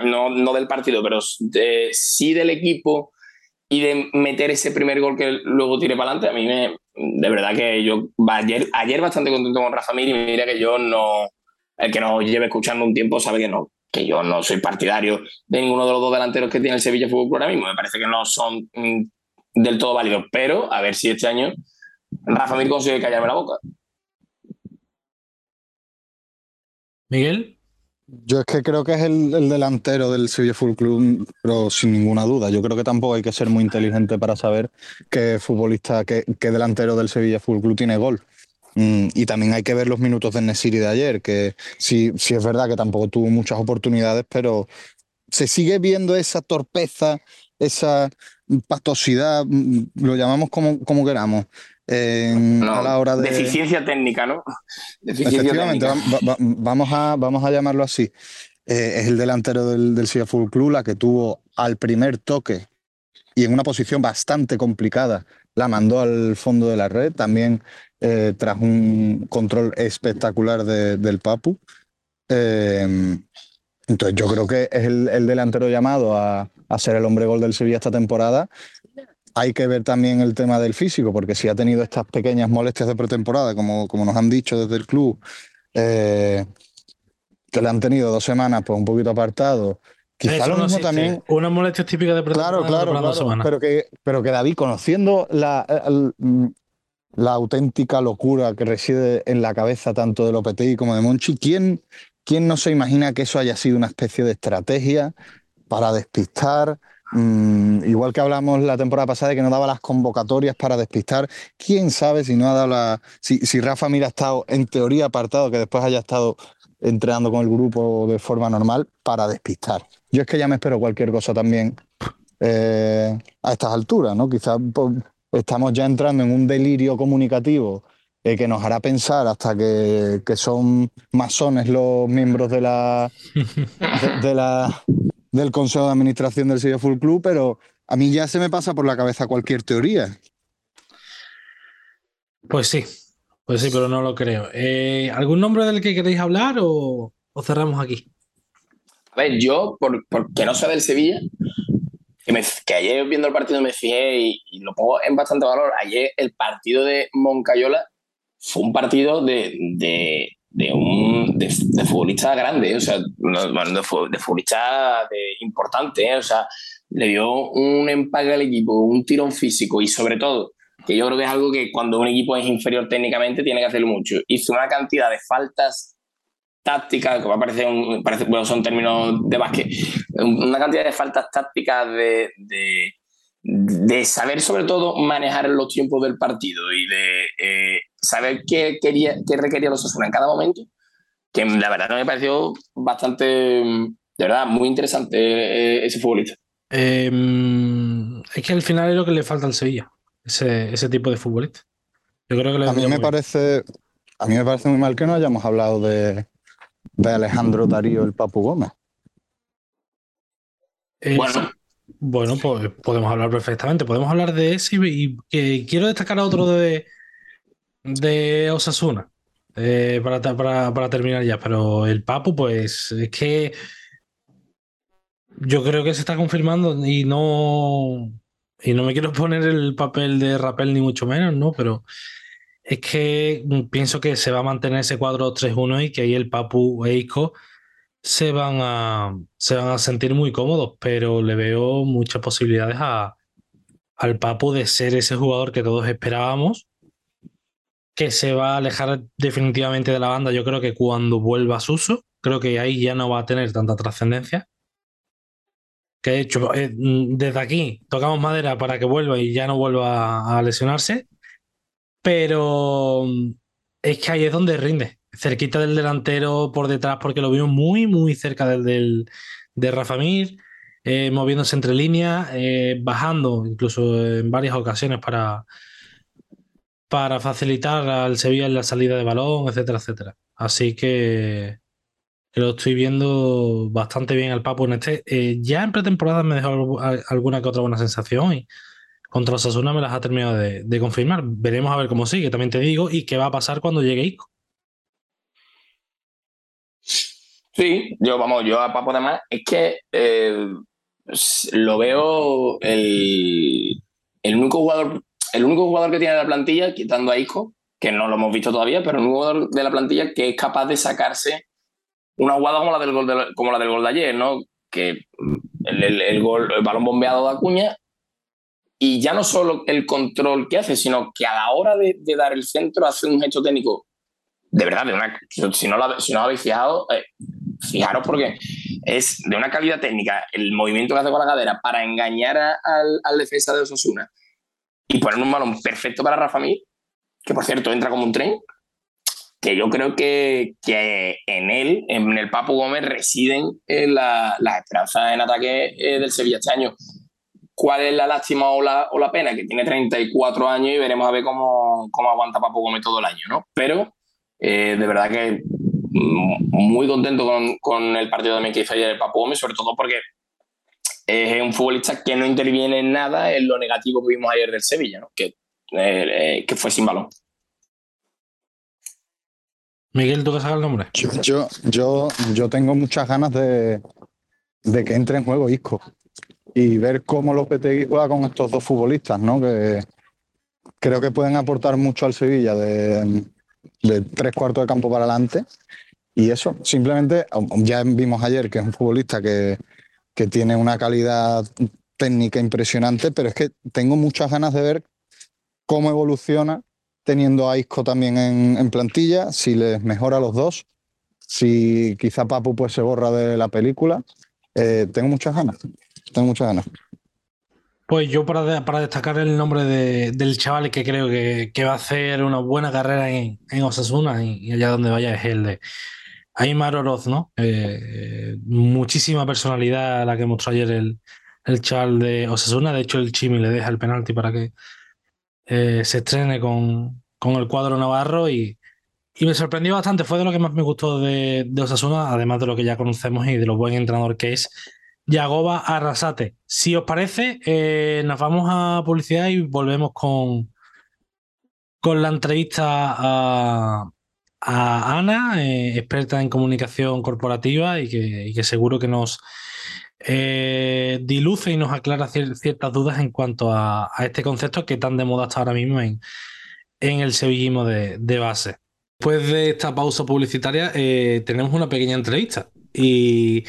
no, no del partido, pero sí del equipo y de meter ese primer gol que luego tire para adelante, a mí me, de verdad que yo ayer, ayer bastante contento con Rafa Mir y mira que yo no, el que nos lleve escuchando un tiempo sabe que no, que yo no soy partidario de ninguno de los dos delanteros que tiene el Sevilla Fútbol Club ahora mismo, me parece que no son mm, del todo válidos, pero a ver si este año Rafa Mir consigue callarme la boca. Miguel. Yo es que creo que es el, el delantero del Sevilla Fútbol Club, pero sin ninguna duda. Yo creo que tampoco hay que ser muy inteligente para saber qué futbolista, qué, qué delantero del Sevilla Fútbol Club tiene gol. Mm, y también hay que ver los minutos del Nesiri de ayer, que sí, sí es verdad que tampoco tuvo muchas oportunidades, pero se sigue viendo esa torpeza, esa pastosidad, lo llamamos como, como queramos, en- a la hora de... Deficiencia técnica, ¿no? Deficiencia Efectivamente, técnica. va- va- vamos, a, vamos a llamarlo así. Eh, es el delantero del, del Sevilla Fútbol Club, la que tuvo al primer toque y en una posición bastante complicada, la mandó al fondo de la red, también eh, tras un control espectacular de- del Papu. Eh, entonces yo creo que es el, el delantero llamado a, a ser el hombre gol del Sevilla esta temporada. Hay que ver también el tema del físico, porque si ha tenido estas pequeñas molestias de pretemporada, como, como nos han dicho desde el club, eh, que le han tenido dos semanas pues un poquito apartado. Quizá Eso lo mismo también. Una molestia típica de Claro, pretemporada claro, claro. Pero que, pero que David, conociendo la, mm, la auténtica locura que reside en la cabeza tanto de Lopetegui como de Monchi, ¿quién, quién no se imagina que eso haya sido una especie de estrategia para despistar? Mm, igual que hablamos la temporada pasada de que no daba las convocatorias para despistar, quién sabe si no ha dado la. Si, si Rafa Mir ha estado en teoría apartado, que después haya estado entrenando con el grupo de forma normal para despistar. Yo es que ya me espero cualquier cosa también eh, a estas alturas, ¿no? Quizás pues, estamos ya entrando en un delirio comunicativo eh, que nos hará pensar hasta que, que son masones los miembros de la, de la, del Consejo de Administración del Sevilla Full Club, pero a mí ya se me pasa por la cabeza cualquier teoría. Pues sí, pues sí, pero no lo creo. Eh, ¿Algún nombre del que queréis hablar o, o cerramos aquí? A ver, yo, por, porque no sé del Sevilla, que, me- que ayer viendo el partido me fijé y, y lo pongo en bastante valor. Ayer el partido de Moncayola fue un partido de, de, de un de, de futbolista grande, o sea, de, fu- de futbolista importante, ¿eh? o sea, le dio un empaque al equipo, un tirón físico y sobre todo que yo creo que es algo que cuando un equipo es inferior técnicamente tiene que hacerlo mucho. Hizo una cantidad de faltas tácticas, que me parece, un, parece bueno, son términos de básquet, una cantidad de faltas tácticas de, de, de saber sobre todo manejar los tiempos del partido y de eh, saber qué, quería, qué requería los Osasuna en cada momento, que la verdad me pareció bastante, de verdad, muy interesante eh, ese futbolista. Eh, es que al final es lo que le falta al Sevilla, ese, ese tipo de futbolista. Yo creo que le A mí me bien. parece, a mí me parece muy mal que no hayamos hablado de, de Alejandro Darío el Papu Gómez. Eh, Bueno. Bueno, pues podemos hablar perfectamente. Podemos hablar de ese y, y que quiero destacar a otro de, de Osasuna eh, para, para, para terminar ya. Pero el Papu, pues es que yo creo que se está confirmando y no, y no me quiero [laughs] poner el papel de Rapel ni mucho menos, ¿no? Pero es que pienso que se va a mantener ese cuadro 3-1 y que ahí el Papu e Isco se van a, se van a sentir muy cómodos, pero le veo muchas posibilidades a, al Papu de ser ese jugador que todos esperábamos, que se va a alejar definitivamente de la banda. Yo creo que cuando vuelva a Suso, creo que ahí ya no va a tener tanta trascendencia. Que de hecho, eh, desde aquí tocamos madera para que vuelva y ya no vuelva a, lesionarse, pero es que ahí es donde rinde, cerquita del delantero por detrás, porque lo vimos muy, muy cerca del, del- de Rafa Mir, eh, moviéndose entre líneas, eh, bajando incluso en varias ocasiones para, para facilitar al Sevilla en la salida de balón, etcétera, etcétera. Así que, lo estoy viendo bastante bien al Papu en este. Eh, ya en pretemporada me dejó algu- al- alguna que otra buena sensación y contra Osasuna me las ha terminado de, confirmar. Veremos a ver cómo sigue, también te digo, y qué va a pasar cuando llegue Isco. Sí, yo, vamos, yo a Papo además, es que eh, lo veo el, el único jugador, el único jugador que tiene la plantilla, quitando a Isco, que no lo hemos visto todavía, pero el único jugador de la plantilla que es capaz de sacarse una jugada como la del gol de, como la del gol de ayer, ¿no? Que el, el- gol, el balón bombeado de Acuña, y ya no solo el control que hace, sino que a la hora de, de dar el centro hace un gesto técnico de verdad, de una, si, no lo, si no lo habéis fijado, eh, fijaros porque es de una calidad técnica el movimiento que hace con la cadera para engañar a- al, al defensa de Osasuna y poner un balón perfecto para Rafa Mir, que por cierto entra como un tren, que yo creo que, que en él, en el Papu Gómez, residen eh, la- las esperanzas en ataque eh, del Sevilla este año. ¿Cuál es la lástima o la, o la pena? Que tiene 34 años y veremos a ver cómo, cómo aguanta Papu Gómez todo el año, ¿no? Pero eh, de verdad que mm, muy contento con, con el partido también que hizo ayer el Papu Gómez, sobre todo porque es un futbolista que no interviene en nada en lo negativo que vimos ayer del Sevilla, ¿no? que, eh, eh, que fue sin balón. Miguel, ¿tú que sabes el nombre? Yo, yo, yo, yo tengo muchas ganas de, de que entre en juego Isco y ver cómo Lopetegui juega con estos dos futbolistas, ¿no? Que creo que pueden aportar mucho al Sevilla de, de tres cuartos de campo para adelante. Y eso, simplemente, ya vimos ayer que es un futbolista que, que tiene una calidad técnica impresionante, pero es que tengo muchas ganas de ver cómo evoluciona teniendo a Isco también en, plantilla, si les mejora a los dos, si quizá Papu pues se borra de la película. Eh, tengo muchas ganas, tengo muchas ganas. Pues yo para, de- para destacar el nombre de- del chaval que creo que, va a hacer una buena carrera en, Osasuna y allá donde vaya es el de Aymar Oroz, ¿no? Eh, muchísima personalidad la que mostró ayer el, el de Osasuna. De hecho, el Chimi le deja el penalti para que eh, se estrene con, con el cuadro navarro y, y me sorprendió bastante. Fue de lo que más me gustó de, de Osasuna, además de lo que ya conocemos y de lo buen entrenador que es. Yagoba Arrasate. Si os parece, eh, nos vamos a publicidad y volvemos con, con la entrevista a, a Ana, eh, experta en comunicación corporativa y que, seguro que nos eh, diluce y nos aclara cier- ciertas dudas en cuanto a, este concepto que tan de moda está ahora mismo en, el sevillismo de, base. Después de esta pausa publicitaria, eh, tenemos una pequeña entrevista. Y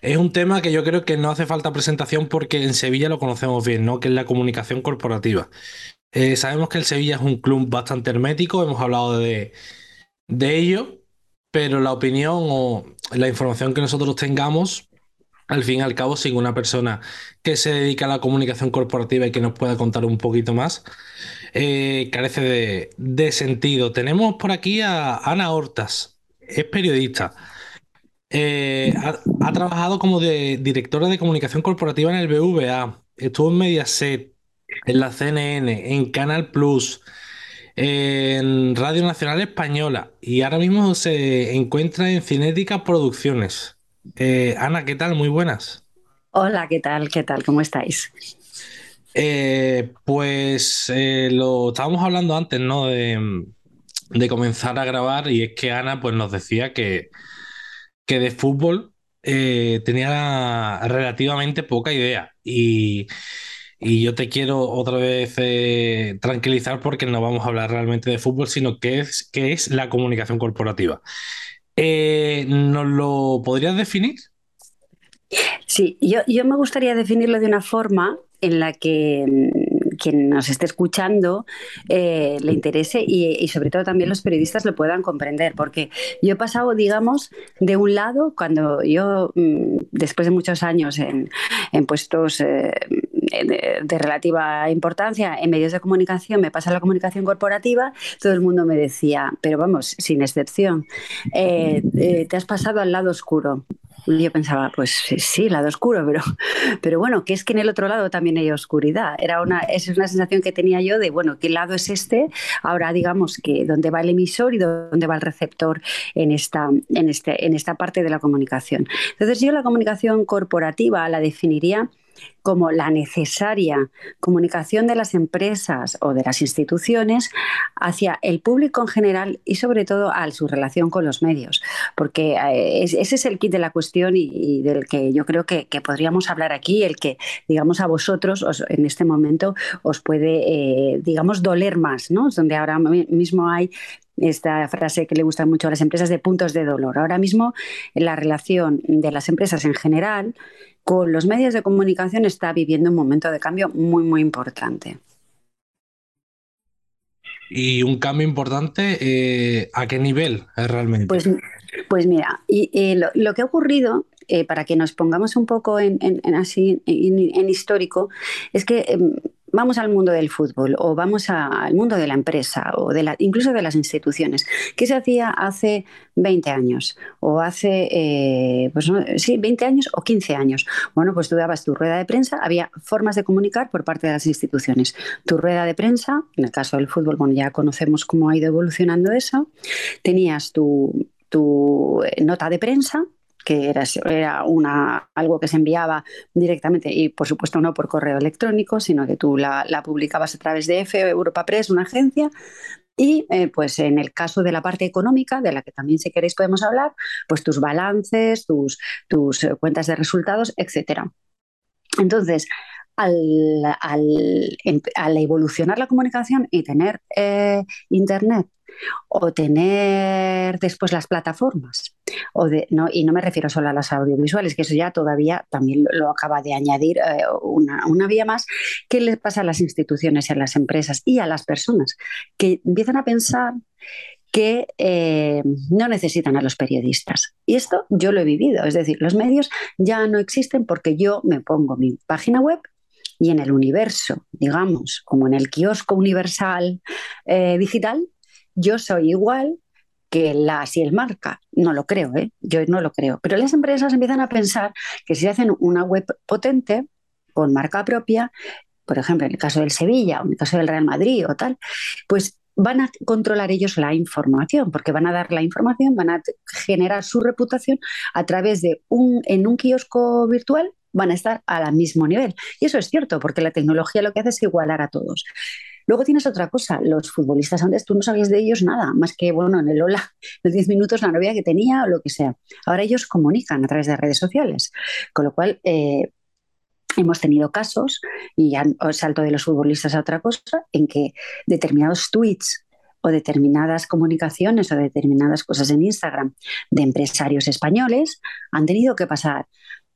es un tema que yo creo que no hace falta presentación porque en Sevilla lo conocemos bien, ¿no? Que es la comunicación corporativa. Eh, sabemos que el Sevilla es un club bastante hermético, hemos hablado de ello, pero la opinión o la información que nosotros tengamos, al fin y al cabo, sin una persona que se dedica a la comunicación corporativa y que nos pueda contar un poquito más, eh, carece de, de sentido. Tenemos por aquí a Ana Hortas, es periodista. Eh, ha, ha trabajado como de directora de comunicación corporativa en el BVA, estuvo en Mediaset, en la CNN, en Canal Plus, en Radio Nacional Española y ahora mismo se encuentra en Cinética Producciones. Eh, Ana, ¿qué tal? Muy buenas. Hola, ¿qué tal? ¿Qué tal? ¿Cómo estáis? Eh, pues eh, lo estábamos hablando antes, ¿no? De, de comenzar a grabar y es que Ana pues nos decía que, que de fútbol tenía relativamente poca idea y, y yo te quiero otra vez eh, tranquilizar porque no vamos a hablar realmente de fútbol, sino que es, que es la comunicación corporativa. Eh, ¿nos lo podrías definir? Sí, yo, yo me gustaría definirlo de una forma en la que mm, quien nos esté escuchando eh, le interese y, sobre todo también los periodistas lo puedan comprender, porque yo he pasado, digamos, de un lado, cuando yo, mm, después de muchos años en, en puestos de, relativa importancia en medios de comunicación, me pasa la comunicación corporativa, todo el mundo me decía, pero vamos, sin excepción, eh, eh, te has pasado al lado oscuro. Yo pensaba, pues sí, lado oscuro, pero, pero bueno, que es que en el otro lado también hay oscuridad. Era una, es una sensación que tenía yo de, bueno, ¿qué lado es este? Ahora digamos que dónde va el emisor y dónde va el receptor en esta, en este, en esta parte de la comunicación. Entonces yo la comunicación corporativa la definiría como la necesaria comunicación de las empresas o de las instituciones hacia el público en general y sobre todo a su relación con los medios, porque eh, ese es el kit de la cuestión y, del que yo creo que, podríamos hablar aquí, el que, digamos, a vosotros os, en este momento os puede, eh, digamos, doler más, ¿no? Es donde ahora mismo hay esta frase que le gusta mucho a las empresas de puntos de dolor. Ahora mismo la relación de las empresas en general con los medios de comunicación está viviendo un momento de cambio muy, muy importante. Y un cambio importante, eh, ¿a qué nivel realmente? Pues, pues mira, y, eh, lo, lo, que ha ocurrido, eh, para que nos pongamos un poco en, en, en así, en, histórico, es que em, vamos al mundo del fútbol o vamos al mundo de la empresa o de la, incluso de las instituciones. ¿Qué se hacía hace 20 años o hace, eh, pues sí, 20 años o 15 años? Bueno, pues tú dabas tu rueda de prensa, había formas de comunicar por parte de las instituciones. Tu rueda de prensa, en el caso del fútbol, bueno, ya conocemos cómo ha ido evolucionando eso, tenías tu, tu nota de prensa, que era, era una, algo que se enviaba directamente y por supuesto no por correo electrónico, sino que tú la, publicabas a través de EFE, Europa Press, una agencia, y eh, pues en el caso de la parte económica, de la que también si queréis podemos hablar, pues tus balances, tus, tus eh, cuentas de resultados, etcétera. Entonces, al, al, al, evolucionar la comunicación y tener eh, Internet o tener después las plataformas, o de, no, y no me refiero solo a las audiovisuales, que eso ya todavía también lo, acaba de añadir eh, una, una, vía más, ¿qué les pasa a las instituciones, a las empresas y a las personas que empiezan a pensar que eh, no necesitan a los periodistas. Y esto yo lo he vivido, es decir, los medios ya no existen porque yo me pongo mi página web y en el universo, digamos, como en el kiosco universal eh, digital, yo soy igual que la si el marca. No lo creo, ¿eh? yo no lo creo. Pero las empresas empiezan a pensar que si hacen una web potente, con marca propia, por ejemplo, en el caso del Sevilla o en el caso del Real Madrid o tal, pues van a controlar ellos la información, porque van a dar la información, van a generar su reputación a través de un, en un kiosco virtual, van a estar al mismo nivel. Y eso es cierto, porque la tecnología lo que hace es igualar a todos. Luego tienes otra cosa, los futbolistas antes tú no sabías de ellos nada, más que, bueno, en el hola, los 10 minutos la novia que tenía o lo que sea. Ahora ellos comunican a través de redes sociales, con lo cual eh, hemos tenido casos, y ya salto de los futbolistas a otra cosa, en que determinados tweets o determinadas comunicaciones o determinadas cosas en Instagram de empresarios españoles han tenido que pasar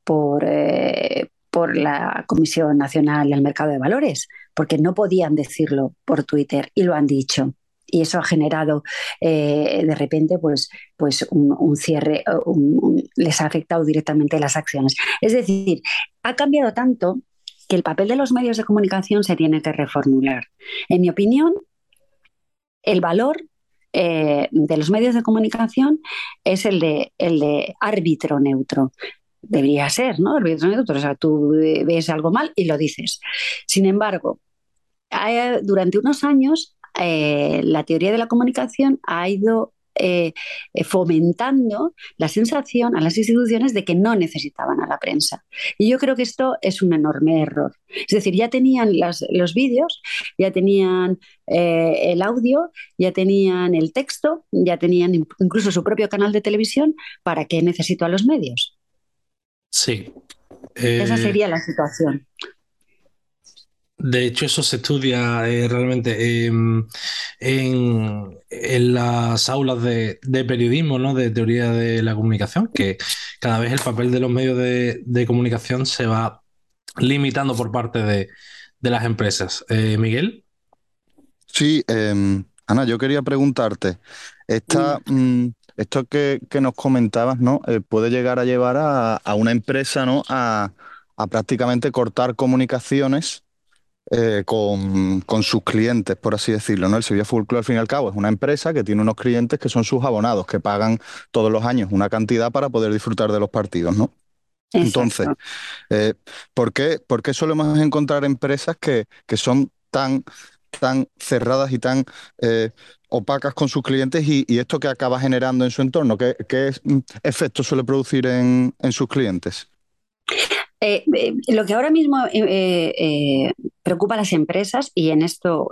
por, eh, por la Comisión Nacional del Mercado de Valores, porque no podían decirlo por Twitter y lo han dicho. Y eso ha generado eh, de repente pues, pues un, cierre, un- les ha afectado directamente las acciones. Es decir, ha cambiado tanto que el papel de los medios de comunicación se tiene que reformular. En mi opinión, el valor eh, de los medios de comunicación es el de, el de árbitro neutro. Debería ser, ¿no? Árbitro neutro. O sea, tú eh, ves algo mal y lo dices. Sin embargo, durante unos años eh, la teoría de la comunicación ha ido eh, fomentando la sensación a las instituciones de que no necesitaban a la prensa. Y yo creo que esto es un enorme error. Es decir, ya tenían los vídeos, ya tenían el audio, ya tenían el texto, ya tenían in- incluso su propio canal de televisión. ¿Para qué necesito a los medios? Sí. Esa Eh, sería la situación. De hecho, eso se estudia eh, realmente em, en, en las aulas de, de periodismo, ¿no? De teoría de la comunicación, que cada vez el papel de los medios de, de comunicación se va limitando por parte de, de las empresas. Eh, Miguel. Sí, em, Ana, yo quería preguntarte, esta, mm, esto que, que nos comentabas, ¿no? Eh, puede llegar a llevar a, a una empresa, ¿no? A, a prácticamente cortar comunicaciones eh, con, con sus clientes, por así decirlo, ¿no? El Sevilla Fútbol Club, al fin y al cabo, es una empresa que tiene unos clientes que son sus abonados, que pagan todos los años una cantidad para poder disfrutar de los partidos, ¿no? Entonces, eh, ¿por qué, por qué solemos encontrar empresas que, que son tan, tan cerradas y tan eh, opacas con sus clientes y, esto que acaba generando en su entorno? ¿Qué, qué mm, efecto suele producir en, en sus clientes? Eh, eh, lo que ahora mismo eh, preocupa a las empresas, y en esto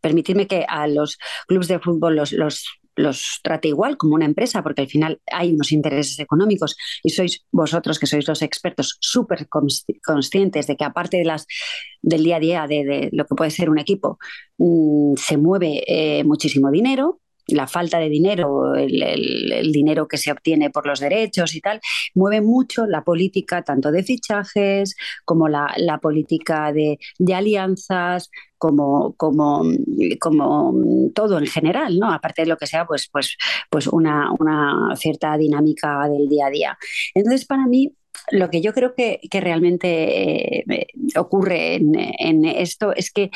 permitidme que a los clubes de fútbol los, los, los trate igual como una empresa, porque al final hay unos intereses económicos y sois vosotros, que sois los expertos, súper consci- conscientes de que aparte de las, del día a día de, lo que puede ser un equipo, mm, se mueve eh, muchísimo dinero. La falta de dinero, el, dinero que se obtiene por los derechos y tal, mueve mucho la política tanto de fichajes como la, política de alianzas, como, como, como todo en general, ¿no? Aparte de lo que sea, pues, pues, pues una, una cierta dinámica del día a día. Entonces, para mí, lo que yo creo que, que realmente eh, ocurre en, en esto es que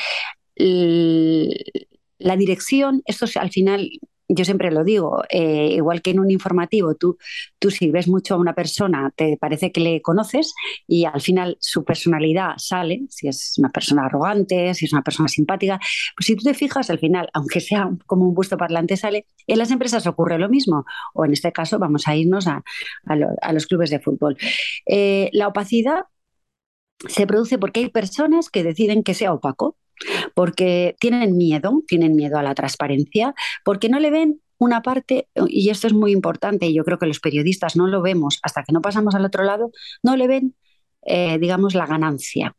la dirección, esto es, al final, yo siempre lo digo, eh, igual que en un informativo, tú, tú si ves mucho a una persona, te parece que le conoces y al final su personalidad sale, si es una persona arrogante, si es una persona simpática, pues si tú te fijas, al final, aunque sea como un busto parlante, sale, en las empresas ocurre lo mismo, o en este caso vamos a irnos a, a lo- a los clubes de fútbol. Eh, la opacidad se produce porque hay personas que deciden que sea opaco, porque tienen miedo, tienen miedo a la transparencia, porque no le ven una parte, y esto es muy importante, y yo creo que los periodistas no lo vemos hasta que no pasamos al otro lado, no le ven, eh, digamos, la ganancia.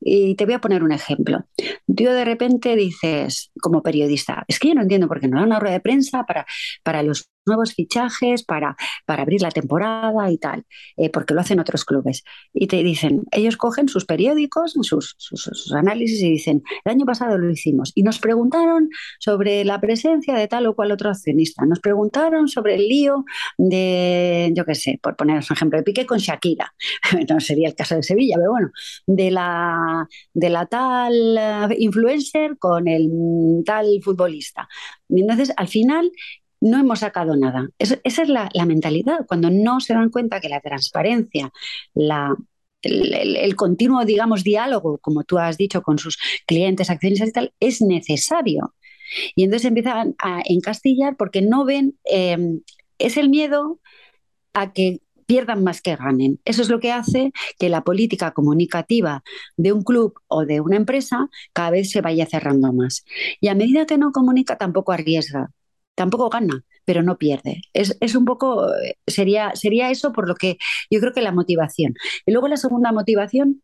Y te voy a poner un ejemplo. Tú de repente dices, como periodista, es que yo no entiendo por qué no da una rueda de prensa para, para los nuevos fichajes, para, para abrir la temporada y tal, eh, porque lo hacen otros clubes. Y te dicen, ellos cogen sus periódicos, sus, sus, análisis y dicen, el año pasado lo hicimos. Y nos preguntaron sobre la presencia de tal o cual otro accionista, nos preguntaron sobre el lío de, yo qué sé, por poner un ejemplo, de Piqué con Shakira. [laughs] no sería el caso de Sevilla, pero bueno, de la, de la tal eh, influencer con el tal futbolista. Y entonces, al final, no hemos sacado nada. Es- esa es la, mentalidad, cuando no se dan cuenta que la transparencia, la, el continuo, digamos, diálogo, como tú has dicho, con sus clientes, accionistas y tal, es necesario. Y entonces empiezan a encastillar porque no ven, eh, es el miedo a que pierdan más que ganen. Eso es lo que hace que la política comunicativa de un club o de una empresa cada vez se vaya cerrando más. Y a medida que no comunica, tampoco arriesga, tampoco gana, pero no pierde. Es, es un poco, eh, sería, sería eso por lo que yo creo que la motivación. Y luego la segunda motivación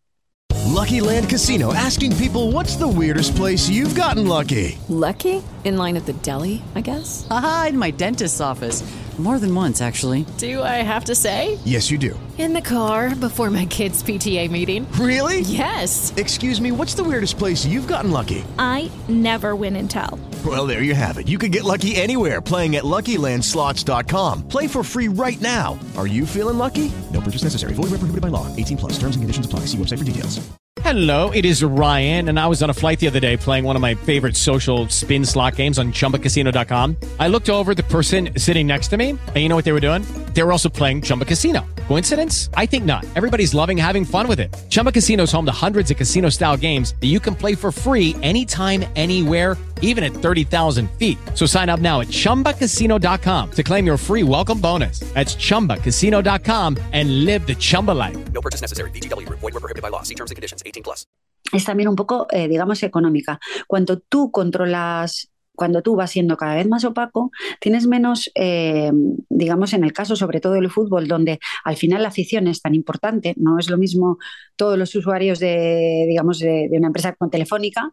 Lucky Land Casino asking people what's the weirdest place you've gotten lucky? Lucky? In line at the deli, I guess? Aha, in my dentist's office. More than once, actually. Do I have to say? Yes, you do. In the car before my kids' PTA meeting. Really? Yes. Excuse me, what's the weirdest place you've gotten lucky? I never win and tell. Well, there you have it. You can get lucky anywhere playing at LuckyLandSlots.com. Play for free right now. Are you feeling lucky? No purchase necessary. Void where prohibited by law. 18 plus. Terms and conditions apply. See website for details. Hello, it is Ryan, and I was on a flight the other day playing one of my favorite social spin slot games on ChumbaCasino.com. I looked over the person sitting next to me, and you know what they were doing? They were also playing Chumba Casino. Coincidence? I think not. Everybody's loving having fun with it. Chumba Casino is home to hundreds of casino-style games that you can play for free anytime, anywhere even at 30,000 feet. So sign up now at ChumbaCasino.com to claim your free welcome bonus. That's ChumbaCasino.com and live the Chumba life. No purchase necessary. VGW. Void were prohibited by law. See terms and conditions. 18 plus. es también un poco, eh, digamos, económica. Cuando tú controlas, cuando tú vas siendo cada vez más opaco, tienes menos, eh, digamos, en el caso sobre todo del fútbol, donde al final la afición es tan importante, no es lo mismo todos los usuarios de, digamos, de, de una empresa como Telefónica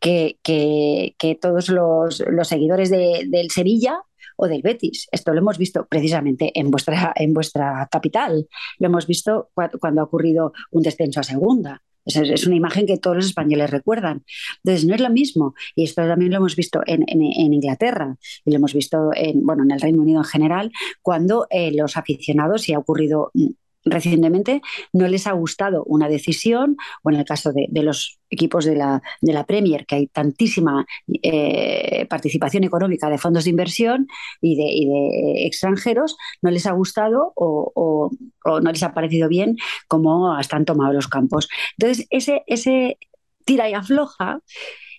que, que, todos los, los seguidores de- del Sevilla o del Betis. Esto lo hemos visto precisamente en vuestra, en vuestra capital. Lo hemos visto cua- cuando ha ocurrido un descenso a segunda. Es, una imagen que todos los españoles recuerdan. Entonces, no es lo mismo. Y esto también lo hemos visto en, en- en Inglaterra y lo hemos visto en, bueno, en el Reino Unido en general, cuando eh, los aficionados, y ha ocurrido mm, recientemente, no les ha gustado una decisión, o en el caso de, los equipos de la, de la Premier, que hay tantísima eh, participación económica de fondos de inversión y de, y de extranjeros, no les ha gustado o, no les ha parecido bien cómo están tomados los campos. Entonces, ese, ese tira y afloja,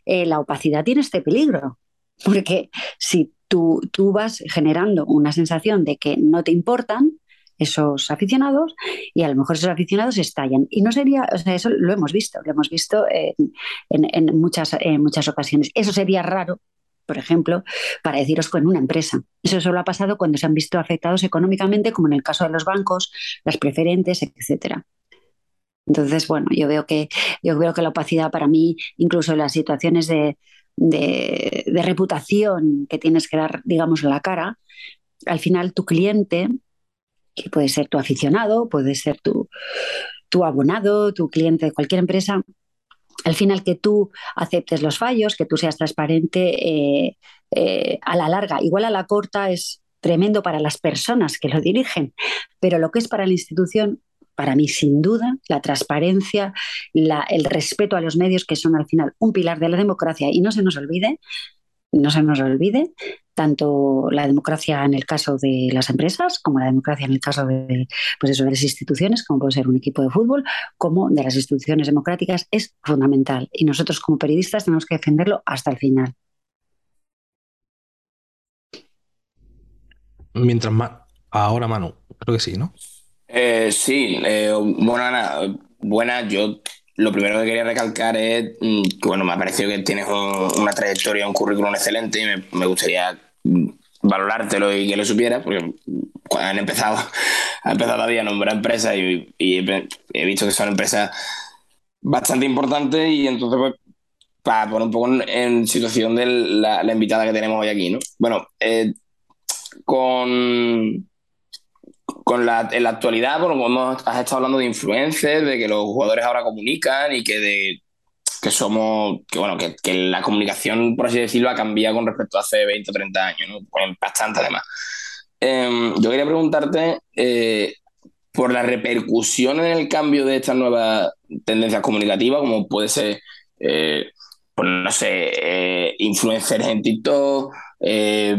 eh, la opacidad tiene este peligro, porque si tú, tú vas generando una sensación de que no te importan, esos aficionados y a lo mejor esos aficionados estallan. Y no sería, o sea, eso lo hemos visto, lo hemos visto en, en- muchas, en muchas ocasiones. Eso sería raro, por ejemplo, para deciros con una empresa. Eso solo ha pasado cuando se han visto afectados económicamente, como en el caso de los bancos, las preferentes, etcétera. Entonces, bueno, yo veo que, yo veo que la opacidad para mí, incluso en las situaciones de, de, de reputación que tienes que dar, digamos, la cara, al final tu cliente, que puede ser tu aficionado, puede ser tu, tu abonado, tu cliente de cualquier empresa, al final que tú aceptes los fallos, que tú seas transparente eh, eh, a la larga, igual a la corta es tremendo para las personas que lo dirigen, pero lo que es para la institución, para mí sin duda, la transparencia, el respeto a los medios, que son al final un pilar de la democracia, y no se nos olvide, no se nos olvide, tanto la democracia en el caso de las empresas, como la democracia en el caso de, pues eso, de las instituciones, como puede ser un equipo de fútbol, como de las instituciones democráticas, es fundamental. Y nosotros como periodistas tenemos que defenderlo hasta el final. Mientras más. Ahora, Manu, creo que sí, ¿no? Eh, sí, eh, bueno, Ana, buena. Yo lo primero que quería recalcar es mm, que, bueno, me ha parecido que tienes un- una trayectoria, un currículum excelente y me, gustaría mm, valorártelo y que lo supieras, porque han empezado, [laughs] ha empezado todavía a nombrar empresas y, he, visto que son empresas bastante importantes y entonces, pues, para poner un poco en, situación de la, la invitada que tenemos hoy aquí, ¿no? Bueno, eh, con con la, en la actualidad, bueno, como hemos- has estado hablando de influencers, de que los jugadores ahora comunican y que de que somos, que bueno, que, que la comunicación, por así decirlo, ha cambiado con respecto a hace 20 o 30 años, ¿no? Pues bastante además. Em, yo quería preguntarte eh, por la repercusión en el cambio de estas nuevas tendencias comunicativas, como puede ser, eh, pues no sé, eh, influencers en TikTok, eh,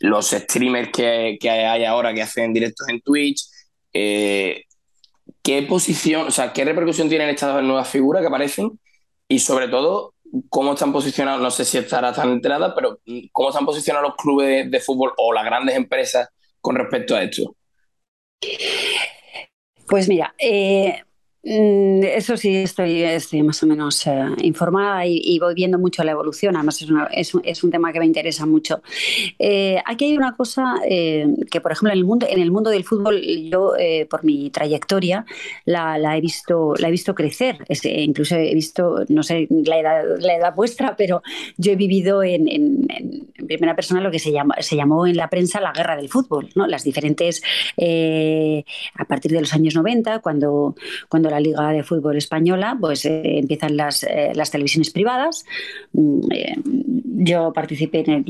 los streamers que, que hay ahora que hacen directos en Twitch, eh, ¿qué posición, o sea, qué repercusión tienen estas nuevas figuras que aparecen? Y sobre todo, ¿cómo están posicionados? No sé si estará tan enterada, pero mm, ¿cómo están posicionados los clubes de fútbol o las grandes empresas con respecto a esto? Pues mira, eh, eso sí, estoy, más o menos eh, informada y, voy viendo mucho la evolución. Además, es, un, tema que me interesa mucho. Eh, aquí hay una cosa eh, que, por ejemplo, en el mundo, en el mundo del fútbol, yo, por mi trayectoria, la, he visto, la he visto crecer. incluso he visto, no sé la edad, la edad vuestra, pero yo he vivido en, primera persona lo que se, llama, se llamó en la prensa la guerra del fútbol. ¿no? Las diferentes, a partir de los años 90, cuando, cuando la Liga de Fútbol Española, pues eh, empiezan las, eh, las, televisiones privadas. Mm, eh, yo participé en,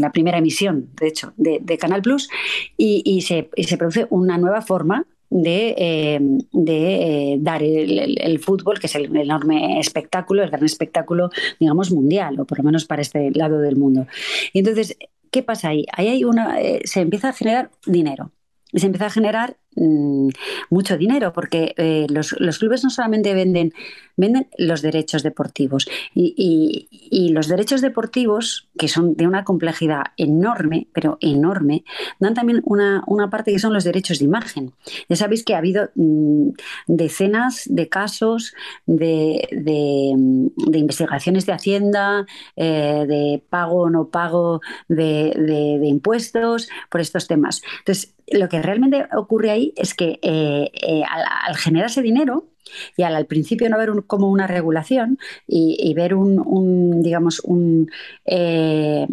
la, primera emisión, de hecho, de, Canal Plus y, se, produce una nueva forma de, de dar el, fútbol, que es el enorme espectáculo, el gran espectáculo, digamos, mundial, o por lo menos para este lado del mundo. Y entonces, ¿qué pasa ahí? Ahí hay una, se empieza a generar dinero se empieza a generar mm, mucho dinero, porque eh, los, los, clubes no solamente venden, venden los derechos deportivos, y, y, los derechos deportivos, que son de una complejidad enorme, pero enorme, dan también una, una parte que son los derechos de imagen. Ya sabéis que ha habido mm, decenas de casos de, de, investigaciones de Hacienda, eh, de pago o no pago de, de impuestos por estos temas. Entonces, lo que realmente ocurre ahí es que eh, eh, al, generarse dinero y al, principio no haber como una regulación y, ver un, digamos, un eh,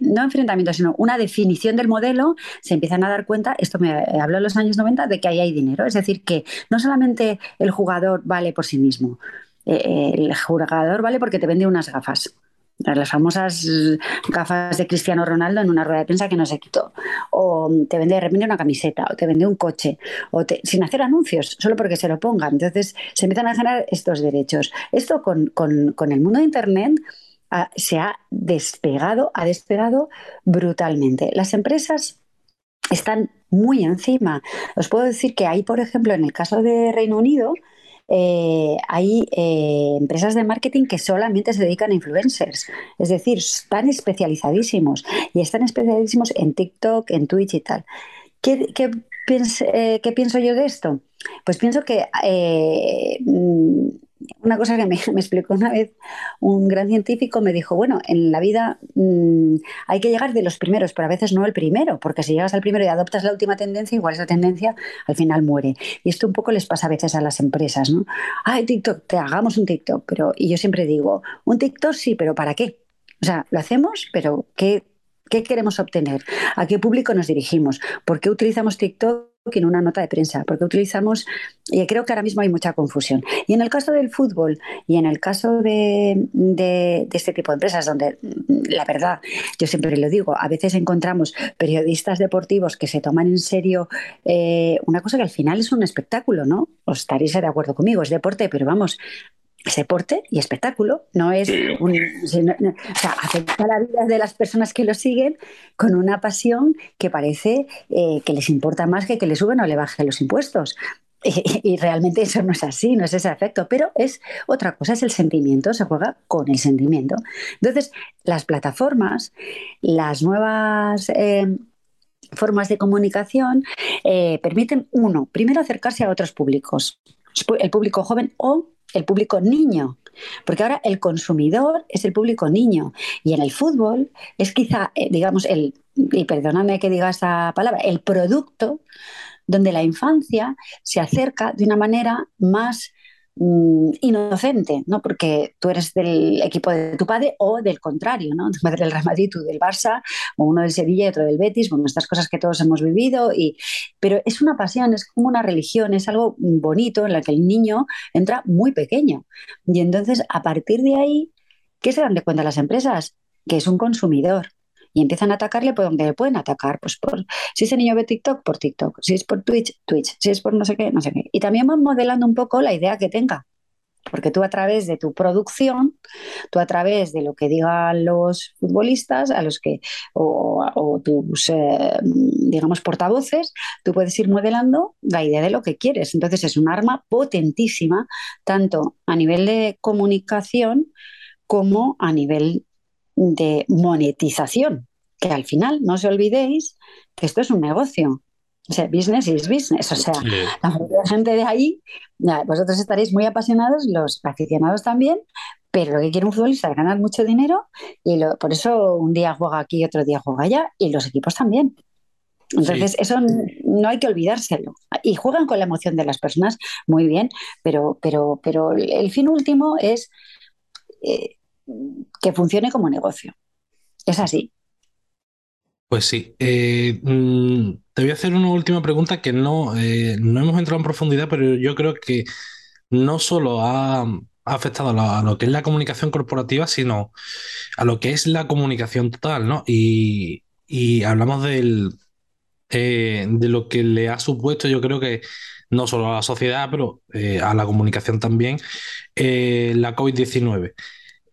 no enfrentamiento, sino una definición del modelo, se empiezan a dar cuenta, esto me habló en los años 90, de que ahí hay dinero. Es decir, que no solamente el jugador vale por sí mismo, el jugador vale porque te vende unas gafas las famosas gafas de Cristiano Ronaldo en una rueda de prensa que no se quitó. O te vende de repente una camiseta, o te vende un coche, o sin hacer anuncios, solo porque se lo pongan. Entonces se empiezan a generar estos derechos. Esto con, el mundo de Internet ah, se ha despegado, ha despegado brutalmente. Las empresas están muy encima. Os puedo decir que hay, por ejemplo, en el caso de Reino Unido, eh, hay eh, empresas de marketing que solamente se dedican a influencers, es decir, están especializadísimos y están especializadísimos en TikTok, en Twitch y tal. ¿Qué, qué, eh, pienso yo de esto? Pues pienso que mm, una cosa que [laughs] me, explicó una vez un gran científico me dijo, bueno, en la vida mm, hay que llegar de los primeros, pero a veces no el primero, porque si llegas al primero y adoptas la última tendencia, igual esa tendencia al final muere. Y esto un poco les pasa a veces a las empresas, ¿no? Ay, TikTok, te hagamos un TikTok, pero y yo siempre digo, un TikTok sí, pero ¿para qué? O sea, lo hacemos, pero ¿qué, qué queremos obtener? ¿A qué público nos dirigimos? ¿Por qué utilizamos TikTok? en una nota de prensa, porque utilizamos, y creo que ahora mismo hay mucha confusión. Y en el caso del fútbol y en el caso de, este tipo de empresas, donde mm, la verdad, yo siempre lo digo, a veces encontramos periodistas deportivos que se toman en serio eh, una cosa que al final es un espectáculo, ¿no? Os estaréis de acuerdo conmigo, es deporte, pero vamos, es deporte y espectáculo, no es un, o sea, afecta la vida de las personas que lo siguen con una pasión que parece eh, que les importa más que que le suben o le bajen los impuestos. [laughs] Y, realmente eso no es así, no es ese efecto, pero es otra cosa, es el sentimiento, se juega con el sentimiento. Entonces, las plataformas, las nuevas eh, formas de comunicación eh, permiten, uno, primero acercarse a otros públicos, el público joven o el público niño. Porque ahora el consumidor es el público niño. Y en el fútbol es quizá, eh, digamos, el, y perdóname que diga esa palabra, el producto donde la infancia se acerca de una manera más Mm, inocente, ¿no? Porque tú eres del equipo de tu padre o del contrario, ¿no? Tu madre del Real Madrid, tú del Barça, o uno del Sevilla y otro del Betis, bueno, estas cosas que todos hemos vivido, y, pero es una pasión, es como una religión, es algo bonito en la que el niño entra muy pequeño. Y entonces, a partir de ahí, ¿qué se dan de cuenta las empresas? Que es un consumidor y empiezan a atacarle por donde le pueden atacar. Pues por, si ese niño ve TikTok, por TikTok. Si es por Twitch, Twitch. Si es por no sé qué, no sé qué. Y también van modelando un poco la idea que tenga. Porque tú a través de tu producción, tú a través de lo que digan los futbolistas, a los que, o, tus, eh, digamos, portavoces, tú puedes ir modelando la idea de lo que quieres. Entonces es un arma potentísima, tanto a nivel de comunicación como a nivel de monetización, que al final no os olvidéis que esto es un negocio. O sea, business is business. O sea, la gente de ahí, vosotros estaréis muy apasionados, los aficionados también, pero lo que quiere un futbolista es ganar mucho dinero y lo- por eso un día juega aquí, otro día juega allá y los equipos también. Entonces, eso no hay que olvidárselo. Y juegan con la emoción de las personas, muy bien, pero, pero, pero el fin último es eh, que funcione como negocio. Es así. Pues sí. Eh, mm, te voy a hacer una última pregunta que no, eh, no hemos entrado en profundidad, pero yo creo que no solo ha, afectado a lo, que es la comunicación corporativa, sino a lo que es la comunicación total, ¿no? Y, y hablamos del, eh, de lo que le ha supuesto, yo creo que no solo a la sociedad, pero a la comunicación también, la COVID-19.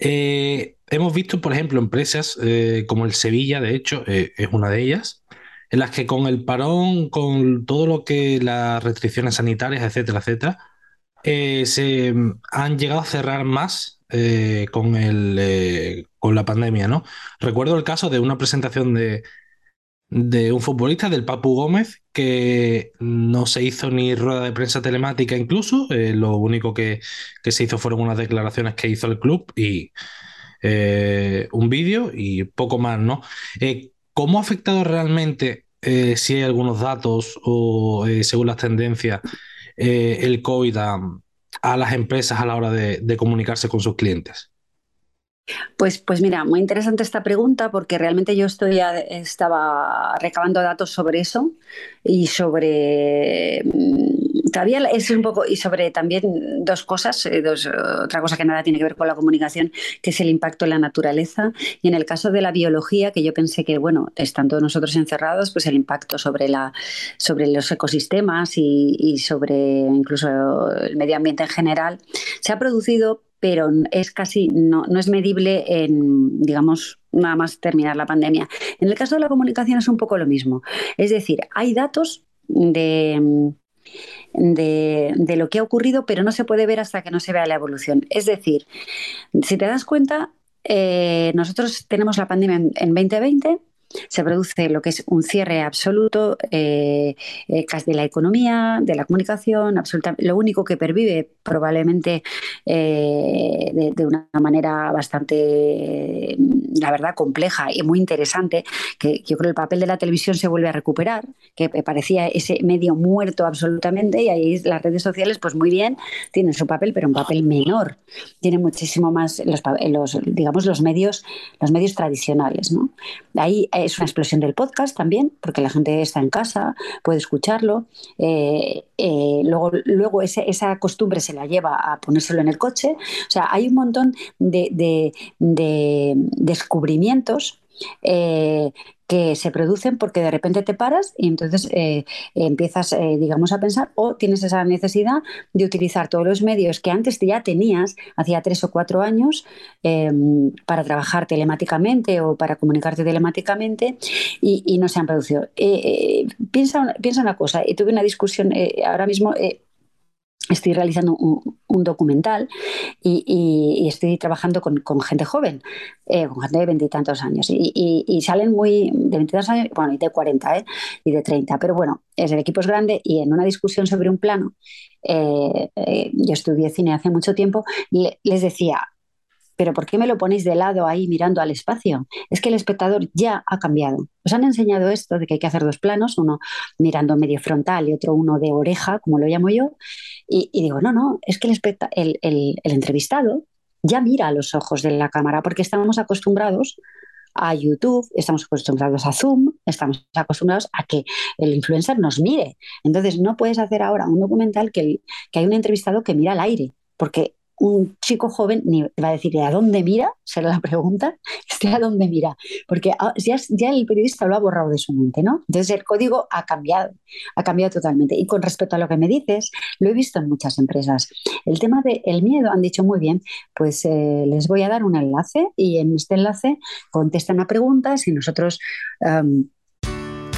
Eh, hemos visto, por ejemplo, empresas eh, como el Sevilla, de hecho, eh, es una de ellas, en las que con el parón, con todo lo que las restricciones sanitarias, etcétera, etcétera, eh, se mm, han llegado a cerrar más eh, con el, eh, con la pandemia, ¿no? Recuerdo el caso de una presentación de, de un futbolista, del Papu Gómez, que no se hizo ni rueda de prensa telemática incluso, eh, lo único que, que se hizo fueron unas declaraciones que hizo el club y eh, un vídeo y poco más, ¿no? Eh, ¿cómo ha afectado realmente, si hay algunos datos o según las tendencias, el COVID a, las empresas a la hora de comunicarse con sus clientes? Pues, pues mira, muy interesante esta pregunta porque realmente yo estoy estaba recabando datos sobre eso y sobre mm, todavía es un poco y sobre también dos cosas, eh, dos, eh, otra cosa que nada tiene que ver con la comunicación, que es el impacto en la naturaleza. Y en el caso de la biología, que yo pensé que bueno, estando nosotros encerrados, pues el impacto sobre la sobre los ecosistemas y sobre incluso el medio ambiente en general se ha producido pero es casi, no, no es medible en, digamos, nada más terminar la pandemia. En el caso de la comunicación es un poco lo mismo. Es decir, hay datos de, de, de lo que ha ocurrido, pero no se puede ver hasta que no se vea la evolución. Es decir, si te das cuenta, eh, nosotros tenemos la pandemia en, en 2020, se produce lo que es un cierre absoluto eh, eh, de la economía, de la comunicación, lo único que pervive probablemente eh, de, una manera bastante, la verdad, compleja y muy interesante, que yo creo el papel de la televisión se vuelve a recuperar, que parecía ese medio muerto absolutamente y ahí las redes sociales, pues muy bien, tienen su papel, pero un papel menor, tienen muchísimo más los, digamos, los medios, los medios tradicionales, ¿no? Ahí es una explosión del podcast también, porque la gente está en casa, puede escucharlo. eh, eh, luego luego esa costumbre se la lleva a ponérselo en el coche. O sea, hay un montón de, de- de descubrimientos. eh, que se producen porque de repente te paras y entonces eh, empiezas, eh, digamos, a pensar o tienes esa necesidad de utilizar todos los medios que antes ya tenías, hacía tres o cuatro años, eh, para trabajar telemáticamente o para comunicarte telemáticamente y, y no se han producido. Eh, eh, piensa, piensa una cosa, y tuve una discusión eh, ahora mismo. Estoy realizando un, documental y, estoy trabajando con, gente joven, eh, con gente de veintitantos años. Y, salen muy de veintitantos años, bueno, y de 40 ¿eh? y de 30. Pero bueno, es, el equipo es grande y en una discusión sobre un plano, eh, eh, yo estudié cine hace mucho tiempo, le- les decía, pero ¿por qué me lo ponéis de lado ahí mirando al espacio? Es que el espectador ya ha cambiado. Os han enseñado esto de que hay que hacer dos planos, uno mirando medio frontal y otro uno de oreja, como lo llamo yo. Y, digo, no, no, es que el, el- el- el entrevistado ya mira a los ojos de la cámara porque estamos acostumbrados a YouTube, estamos acostumbrados a Zoom, estamos acostumbrados a que el influencer nos mire. Entonces no puedes hacer ahora un documental que, que hay un entrevistado que mira al aire, porque un chico joven ni va a decir ¿a dónde mira? Será la pregunta, [laughs] este a dónde mira, porque ah, ya, el periodista lo ha borrado de su mente, ¿no? Entonces el código ha cambiado, ha cambiado totalmente. Y con respecto a lo que me dices, lo he visto en muchas empresas. El tema del miedo, han dicho muy bien, pues eh, les voy a dar un enlace y en este enlace contestan a preguntas y nosotros...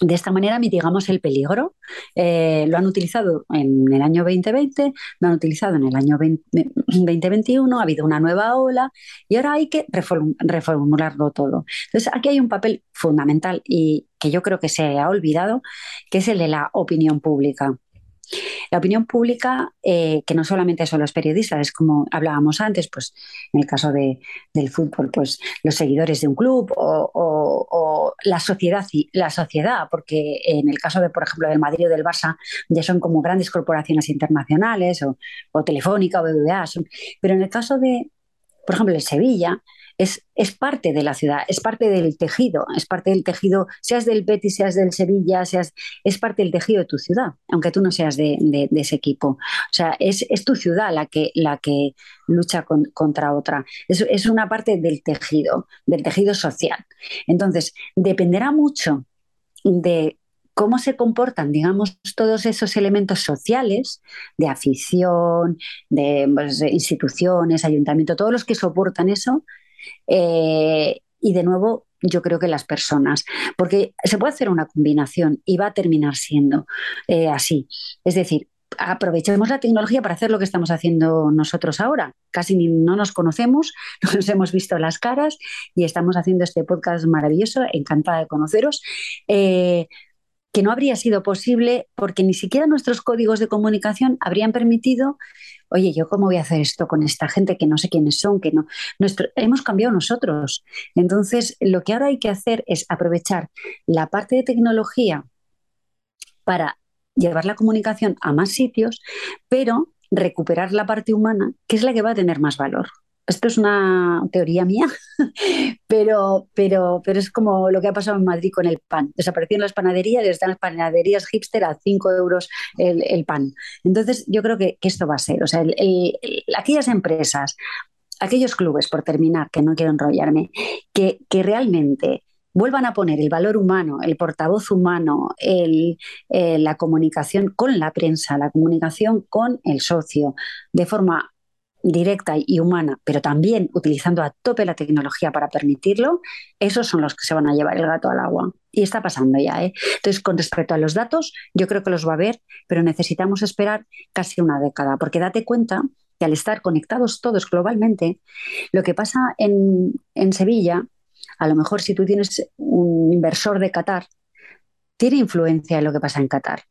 De esta manera mitigamos el peligro. Eh, lo han utilizado en el año 2020, lo han utilizado en el año 20, 2021, ha habido una nueva ola y ahora hay que reform, reformularlo todo. Entonces, aquí hay un papel fundamental y que yo creo que se ha olvidado, que es el de la opinión pública. La opinión pública, eh, que no solamente son los periodistas, es como hablábamos antes, pues en el caso de, del fútbol, pues los seguidores de un club o, la sociedad, la sociedad, porque en el caso de, por ejemplo, del Madrid o del Barça, ya son como grandes corporaciones internacionales o, o Telefónica o BBVA, son, pero en el caso de, por ejemplo, el Sevilla, es, es, parte de la ciudad, es parte del tejido, es parte del tejido, seas del Betis, seas del Sevilla, seas, es parte del tejido de tu ciudad, aunque tú no seas de, ese equipo. O sea, es, es, tu ciudad la que, la que lucha con, contra otra. Es, es una parte del tejido, del tejido social. Entonces, dependerá mucho de cómo se comportan, digamos, todos esos elementos sociales de afición, de, pues, instituciones, ayuntamiento, todos los que soportan eso, eh, y de nuevo, yo creo que las personas, porque se puede hacer una combinación y va a terminar siendo eh, así. Es decir, aprovechemos la tecnología para hacer lo que estamos haciendo nosotros ahora. Casi ni, no nos conocemos, [laughs] no nos hemos visto las caras y estamos haciendo este podcast maravilloso, encantada de conoceros. Eh, que no habría sido posible porque ni siquiera nuestros códigos de comunicación habrían permitido, oye, yo cómo voy a hacer esto con esta gente que no sé quiénes son, que no, hemos cambiado nosotros. Entonces, lo que ahora hay que hacer es aprovechar la parte de tecnología para llevar la comunicación a más sitios, pero recuperar la parte humana, que es la que va a tener más valor esto es una teoría mía, [laughs] pero, pero, pero es como lo que ha pasado en Madrid con el pan. Desaparecieron las panaderías y están las panaderías hipster a 5 euros el, el, pan. Entonces, yo creo que, esto va a ser. O sea, el, el, aquellas empresas, aquellos clubes, por terminar, que no quiero enrollarme, que, que realmente vuelvan a poner el valor humano, el portavoz humano, el, eh, la comunicación con la prensa, la comunicación con el socio, de forma directa y humana, pero también utilizando a tope la tecnología para permitirlo, esos son los que se van a llevar el gato al agua. Y está pasando ya. ¿eh? Entonces, con respecto a los datos, yo creo que los va a haber, pero necesitamos esperar casi una década, porque date cuenta que al estar conectados todos globalmente, lo que pasa en, en Sevilla, a lo mejor si tú tienes un inversor de Qatar, tiene influencia en lo que pasa en Qatar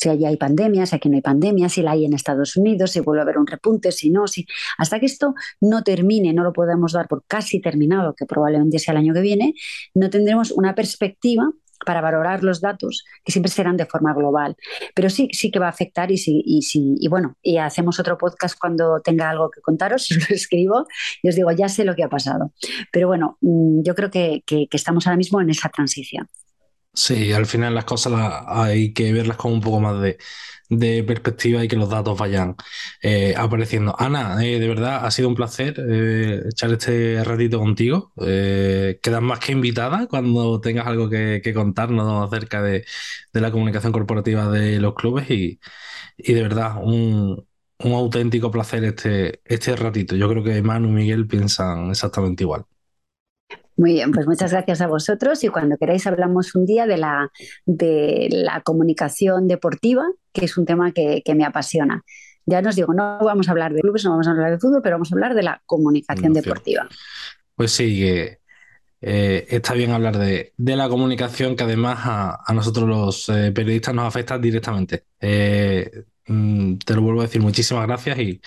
si allí hay pandemias, si aquí no hay pandemia, si la hay en Estados Unidos, si vuelve a haber un repunte, si no, si hasta que esto no termine, no lo podemos dar por casi terminado, que probablemente sea el año que viene, no tendremos una perspectiva para valorar los datos que siempre serán de forma global. Pero sí, sí que va a afectar y sí, y sí, y bueno, y hacemos otro podcast cuando tenga algo que contaros, os [laughs] lo escribo y os digo, ya sé lo que ha pasado. Pero bueno, mm, yo creo que, que, que estamos ahora mismo en esa transición. Sí, al final las cosas hay que verlas con un poco más de, de, perspectiva y que los datos vayan eh, apareciendo. Ana, eh, de verdad ha sido un placer eh, echar este ratito contigo. Quedas más que invitada cuando tengas algo que, que contarnos acerca de, de, la comunicación corporativa de los clubes y, y de verdad un, un auténtico placer este, este ratito. Yo creo que Manu y Miguel piensan exactamente igual. Muy bien, pues muchas gracias a vosotros y cuando queráis hablamos un día de la, de la comunicación deportiva, que es un tema que, que me apasiona. Ya nos digo, no vamos a hablar de clubes, no vamos a hablar de fútbol, pero vamos a hablar de la comunicación deportiva. Pues sí, que eh, está bien hablar de, de, la comunicación que además a, a nosotros los eh, periodistas nos afecta directamente. Eh, mm, te lo vuelvo a decir, muchísimas gracias y,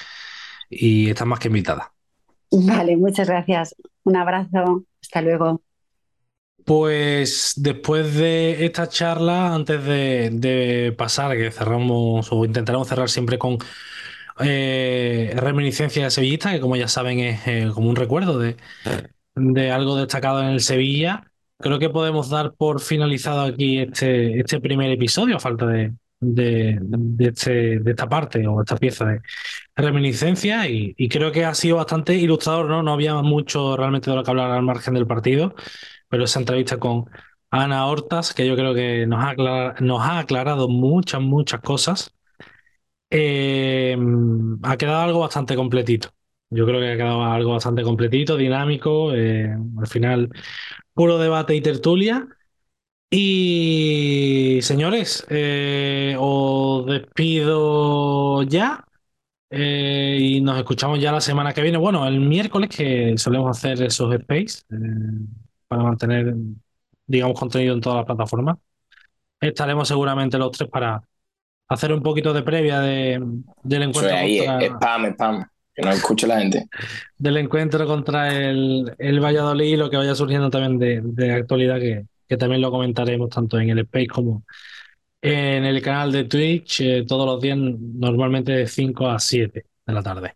y estás más que invitada. Vale, muchas gracias. Un abrazo. Hasta luego. Pues después de esta charla, antes de, pasar, que cerramos o intentaremos cerrar siempre con eh, reminiscencia de Sevillista, que como ya saben es eh, como un recuerdo de, de algo destacado en el Sevilla. Creo que podemos dar por finalizado aquí este, este primer episodio, a falta de, de, este- de esta parte o esta pieza de reminiscencia, y, creo que ha sido bastante ilustrador, ¿no? No había mucho realmente de lo que hablar al margen del partido, pero esa entrevista con Ana Hortas, que yo creo que nos ha aclar- nos ha aclarado muchas, muchas cosas. Eh, ha quedado algo bastante completito. Yo creo que ha quedado algo bastante completito, dinámico, eh, al final puro debate y tertulia. Y señores, eh, os despido ya eh, y nos escuchamos ya la semana que viene. Bueno, el miércoles que solemos hacer esos space eh, para mantener, digamos, contenido en todas las plataformas. Estaremos seguramente los tres para hacer un poquito de previa de, del encuentro ahí, contra, spam, spam. Que no escuche la gente. del encuentro contra el, el Valladolid y lo que vaya surgiendo también de, de actualidad, que, que también lo comentaremos tanto en el Space como en el canal de Twitch, eh, todos los días, normalmente de 5 a 7 de la tarde.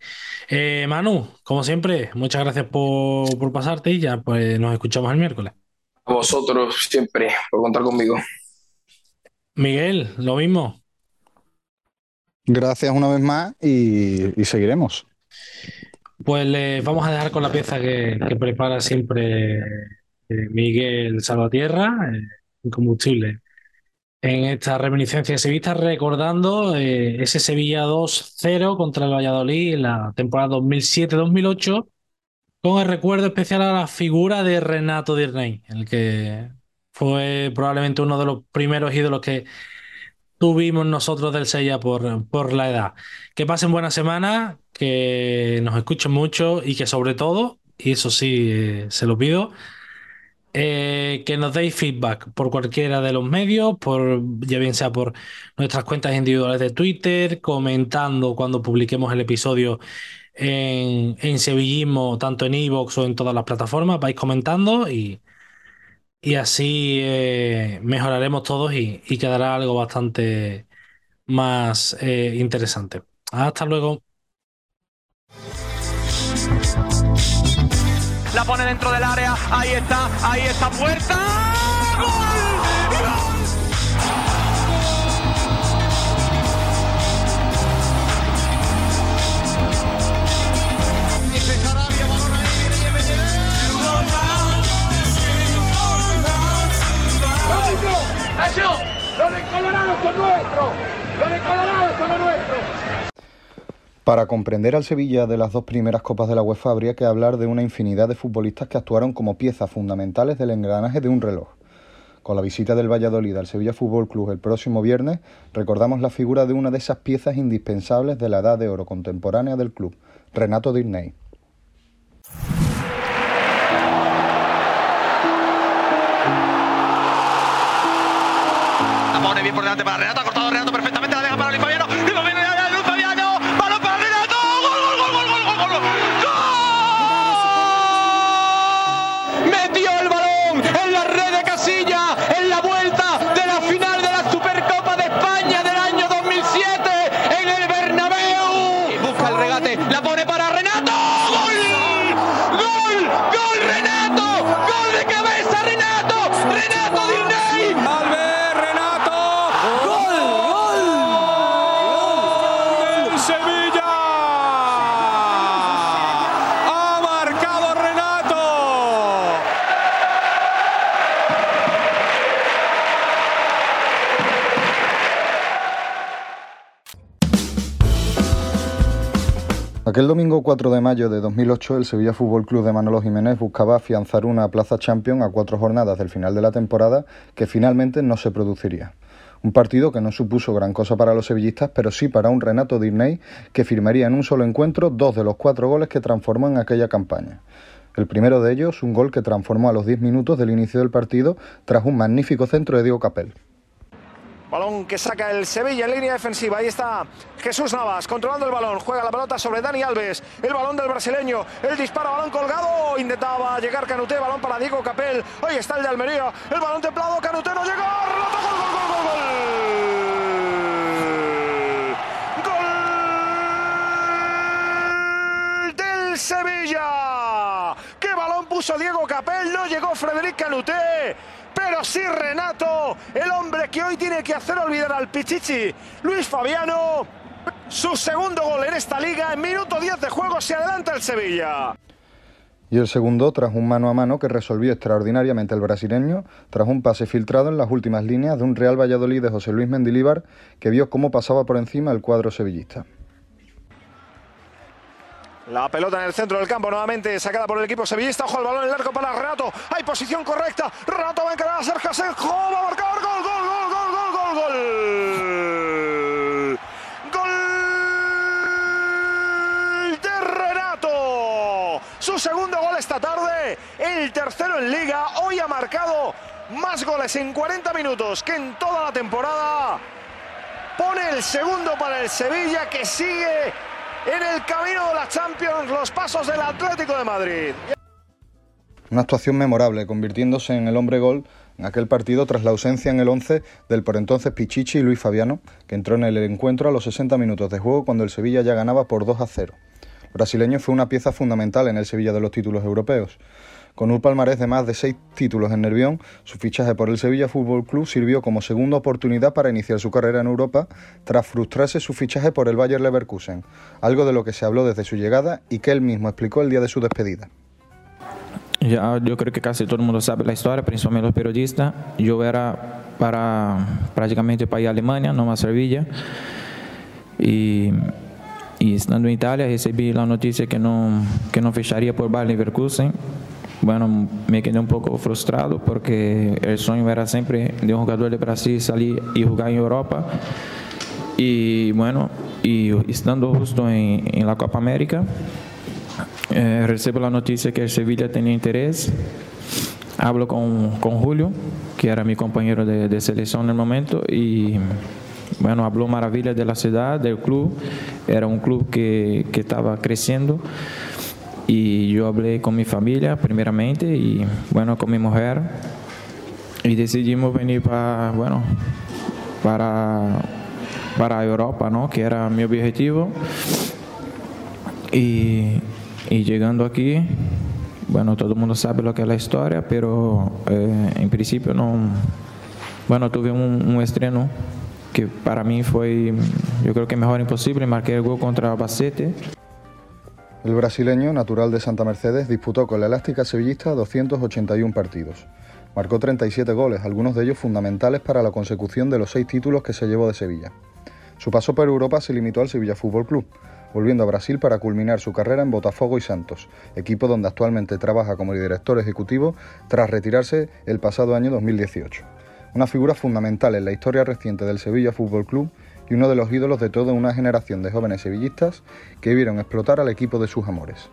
Eh, Manu, como siempre, muchas gracias por, por pasarte y ya pues nos escuchamos el miércoles. A vosotros siempre por contar conmigo. Miguel, lo mismo. Gracias una vez más y, y seguiremos. Pues les vamos a dejar con la pieza que, que prepara siempre Miguel Salvatierra, eh, Incombustible, en esta reminiscencia sevillista, recordando eh, ese Sevilla 2-0 contra el Valladolid en la temporada 2007-2008, con el recuerdo especial a la figura de Renato Dirney, el que fue probablemente uno de los primeros ídolos que tuvimos nosotros del Sella por, por la edad. Que pasen buena semana, que nos escuchen mucho y que sobre todo, y eso sí, eh, se lo pido, eh, que nos deis feedback por cualquiera de los medios, por, ya bien sea por nuestras cuentas individuales de Twitter, comentando cuando publiquemos el episodio en, en Sevillismo, tanto en iVoox o en todas las plataformas, vais comentando y, y así eh, mejoraremos todos y, y quedará algo bastante más eh, interesante. Hasta luego. La pone dentro del área. Ahí está, ahí está puerta. ¡Nacho! ¡Los de Colorado son nuestros! ¡Los de Colorado son los nuestros! Para comprender al Sevilla de las dos primeras copas de la UEFA habría que hablar de una infinidad de futbolistas que actuaron como piezas fundamentales del engranaje de un reloj. Con la visita del Valladolid al Sevilla Fútbol Club el próximo viernes, recordamos la figura de una de esas piezas indispensables de la edad de oro contemporánea del club, Renato Dirney. Bien por delante para Renato. Cortado Renato perfectamente. Aquel domingo 4 de mayo de 2008, el Sevilla Fútbol Club de Manolo Jiménez buscaba afianzar una plaza champion a cuatro jornadas del final de la temporada que finalmente no se produciría. Un partido que no supuso gran cosa para los sevillistas, pero sí para un Renato Dirney que firmaría en un solo encuentro dos de los cuatro goles que transformó en aquella campaña. El primero de ellos, un gol que transformó a los 10 minutos del inicio del partido tras un magnífico centro de Diego Capel. Balón que saca el Sevilla en línea defensiva. Ahí está Jesús Navas controlando el balón. Juega la pelota sobre Dani Alves. El balón del brasileño. El disparo, balón colgado. Intentaba llegar Canuté. Balón para Diego Capel. Ahí está el de Almería. El balón templado. Canuté no. Relato, gol, gol, gol, gol, gol. Gol del Sevilla. ¡Qué balón puso Diego Capel! No llegó Frederic Canuté. Pero sí Renato, el hombre que hoy tiene que hacer olvidar al Pichichi, Luis Fabiano, su segundo gol en esta liga, en minuto 10 de juego se adelanta el Sevilla. Y el segundo tras un mano a mano que resolvió extraordinariamente el brasileño, tras un pase filtrado en las últimas líneas de un Real Valladolid de José Luis Mendilíbar, que vio cómo pasaba por encima el cuadro sevillista. La pelota en el centro del campo, nuevamente sacada por el equipo sevillista. Ojo al balón en el arco para Renato. Hay posición correcta. Renato va a encarar a Sergio Asenjo. Va a marcar gol, gol, gol, gol, gol, gol, gol. Gol de Renato. Su segundo gol esta tarde. El tercero en liga. Hoy ha marcado más goles en 40 minutos que en toda la temporada. Pone el segundo para el Sevilla que sigue en el camino de la Champions, los pasos del Atlético de Madrid. Una actuación memorable, convirtiéndose en el hombre gol en aquel partido tras la ausencia en el 11 del por entonces Pichichi y Luis Fabiano, que entró en el encuentro a los 60 minutos de juego cuando el Sevilla ya ganaba por 2 a 0. El brasileño fue una pieza fundamental en el Sevilla de los títulos europeos. Con un palmarés de más de seis títulos en Nervión, su fichaje por el Sevilla Fútbol Club sirvió como segunda oportunidad para iniciar su carrera en Europa tras frustrarse su fichaje por el Bayer Leverkusen, algo de lo que se habló desde su llegada y que él mismo explicó el día de su despedida. Ya, yo creo que casi todo el mundo sabe la historia, principalmente los periodistas. Yo era para prácticamente para ir a Alemania, no a Sevilla. Y, y estando en Italia recibí la noticia que no, que no fecharía por Bayer Leverkusen bueno, me quedé un poco frustrado porque el sueño era siempre de un jugador de Brasil salir y jugar en Europa. Y bueno, y estando justo en, en la Copa América, eh, recibo la noticia que el Sevilla tenía interés. Hablo con, con Julio, que era mi compañero de, de selección en el momento, y bueno, habló maravillas de la ciudad, del club. Era un club que, que estaba creciendo. Y yo hablé con mi familia primeramente y bueno, con mi mujer y decidimos venir para, bueno, para, para Europa, ¿no? Que era mi objetivo. Y, y llegando aquí, bueno, todo el mundo sabe lo que es la historia, pero eh, en principio no, bueno, tuve un, estreno que para mí fue, yo creo que mejor imposible, marqué el gol contra Albacete. El brasileño, natural de Santa Mercedes, disputó con la elástica sevillista 281 partidos. Marcó 37 goles, algunos de ellos fundamentales para la consecución de los seis títulos que se llevó de Sevilla. Su paso por Europa se limitó al Sevilla Fútbol Club, volviendo a Brasil para culminar su carrera en Botafogo y Santos, equipo donde actualmente trabaja como director ejecutivo tras retirarse el pasado año 2018. Una figura fundamental en la historia reciente del Sevilla Fútbol Club y uno de los ídolos de toda una generación de jóvenes sevillistas que vieron explotar al equipo de sus amores.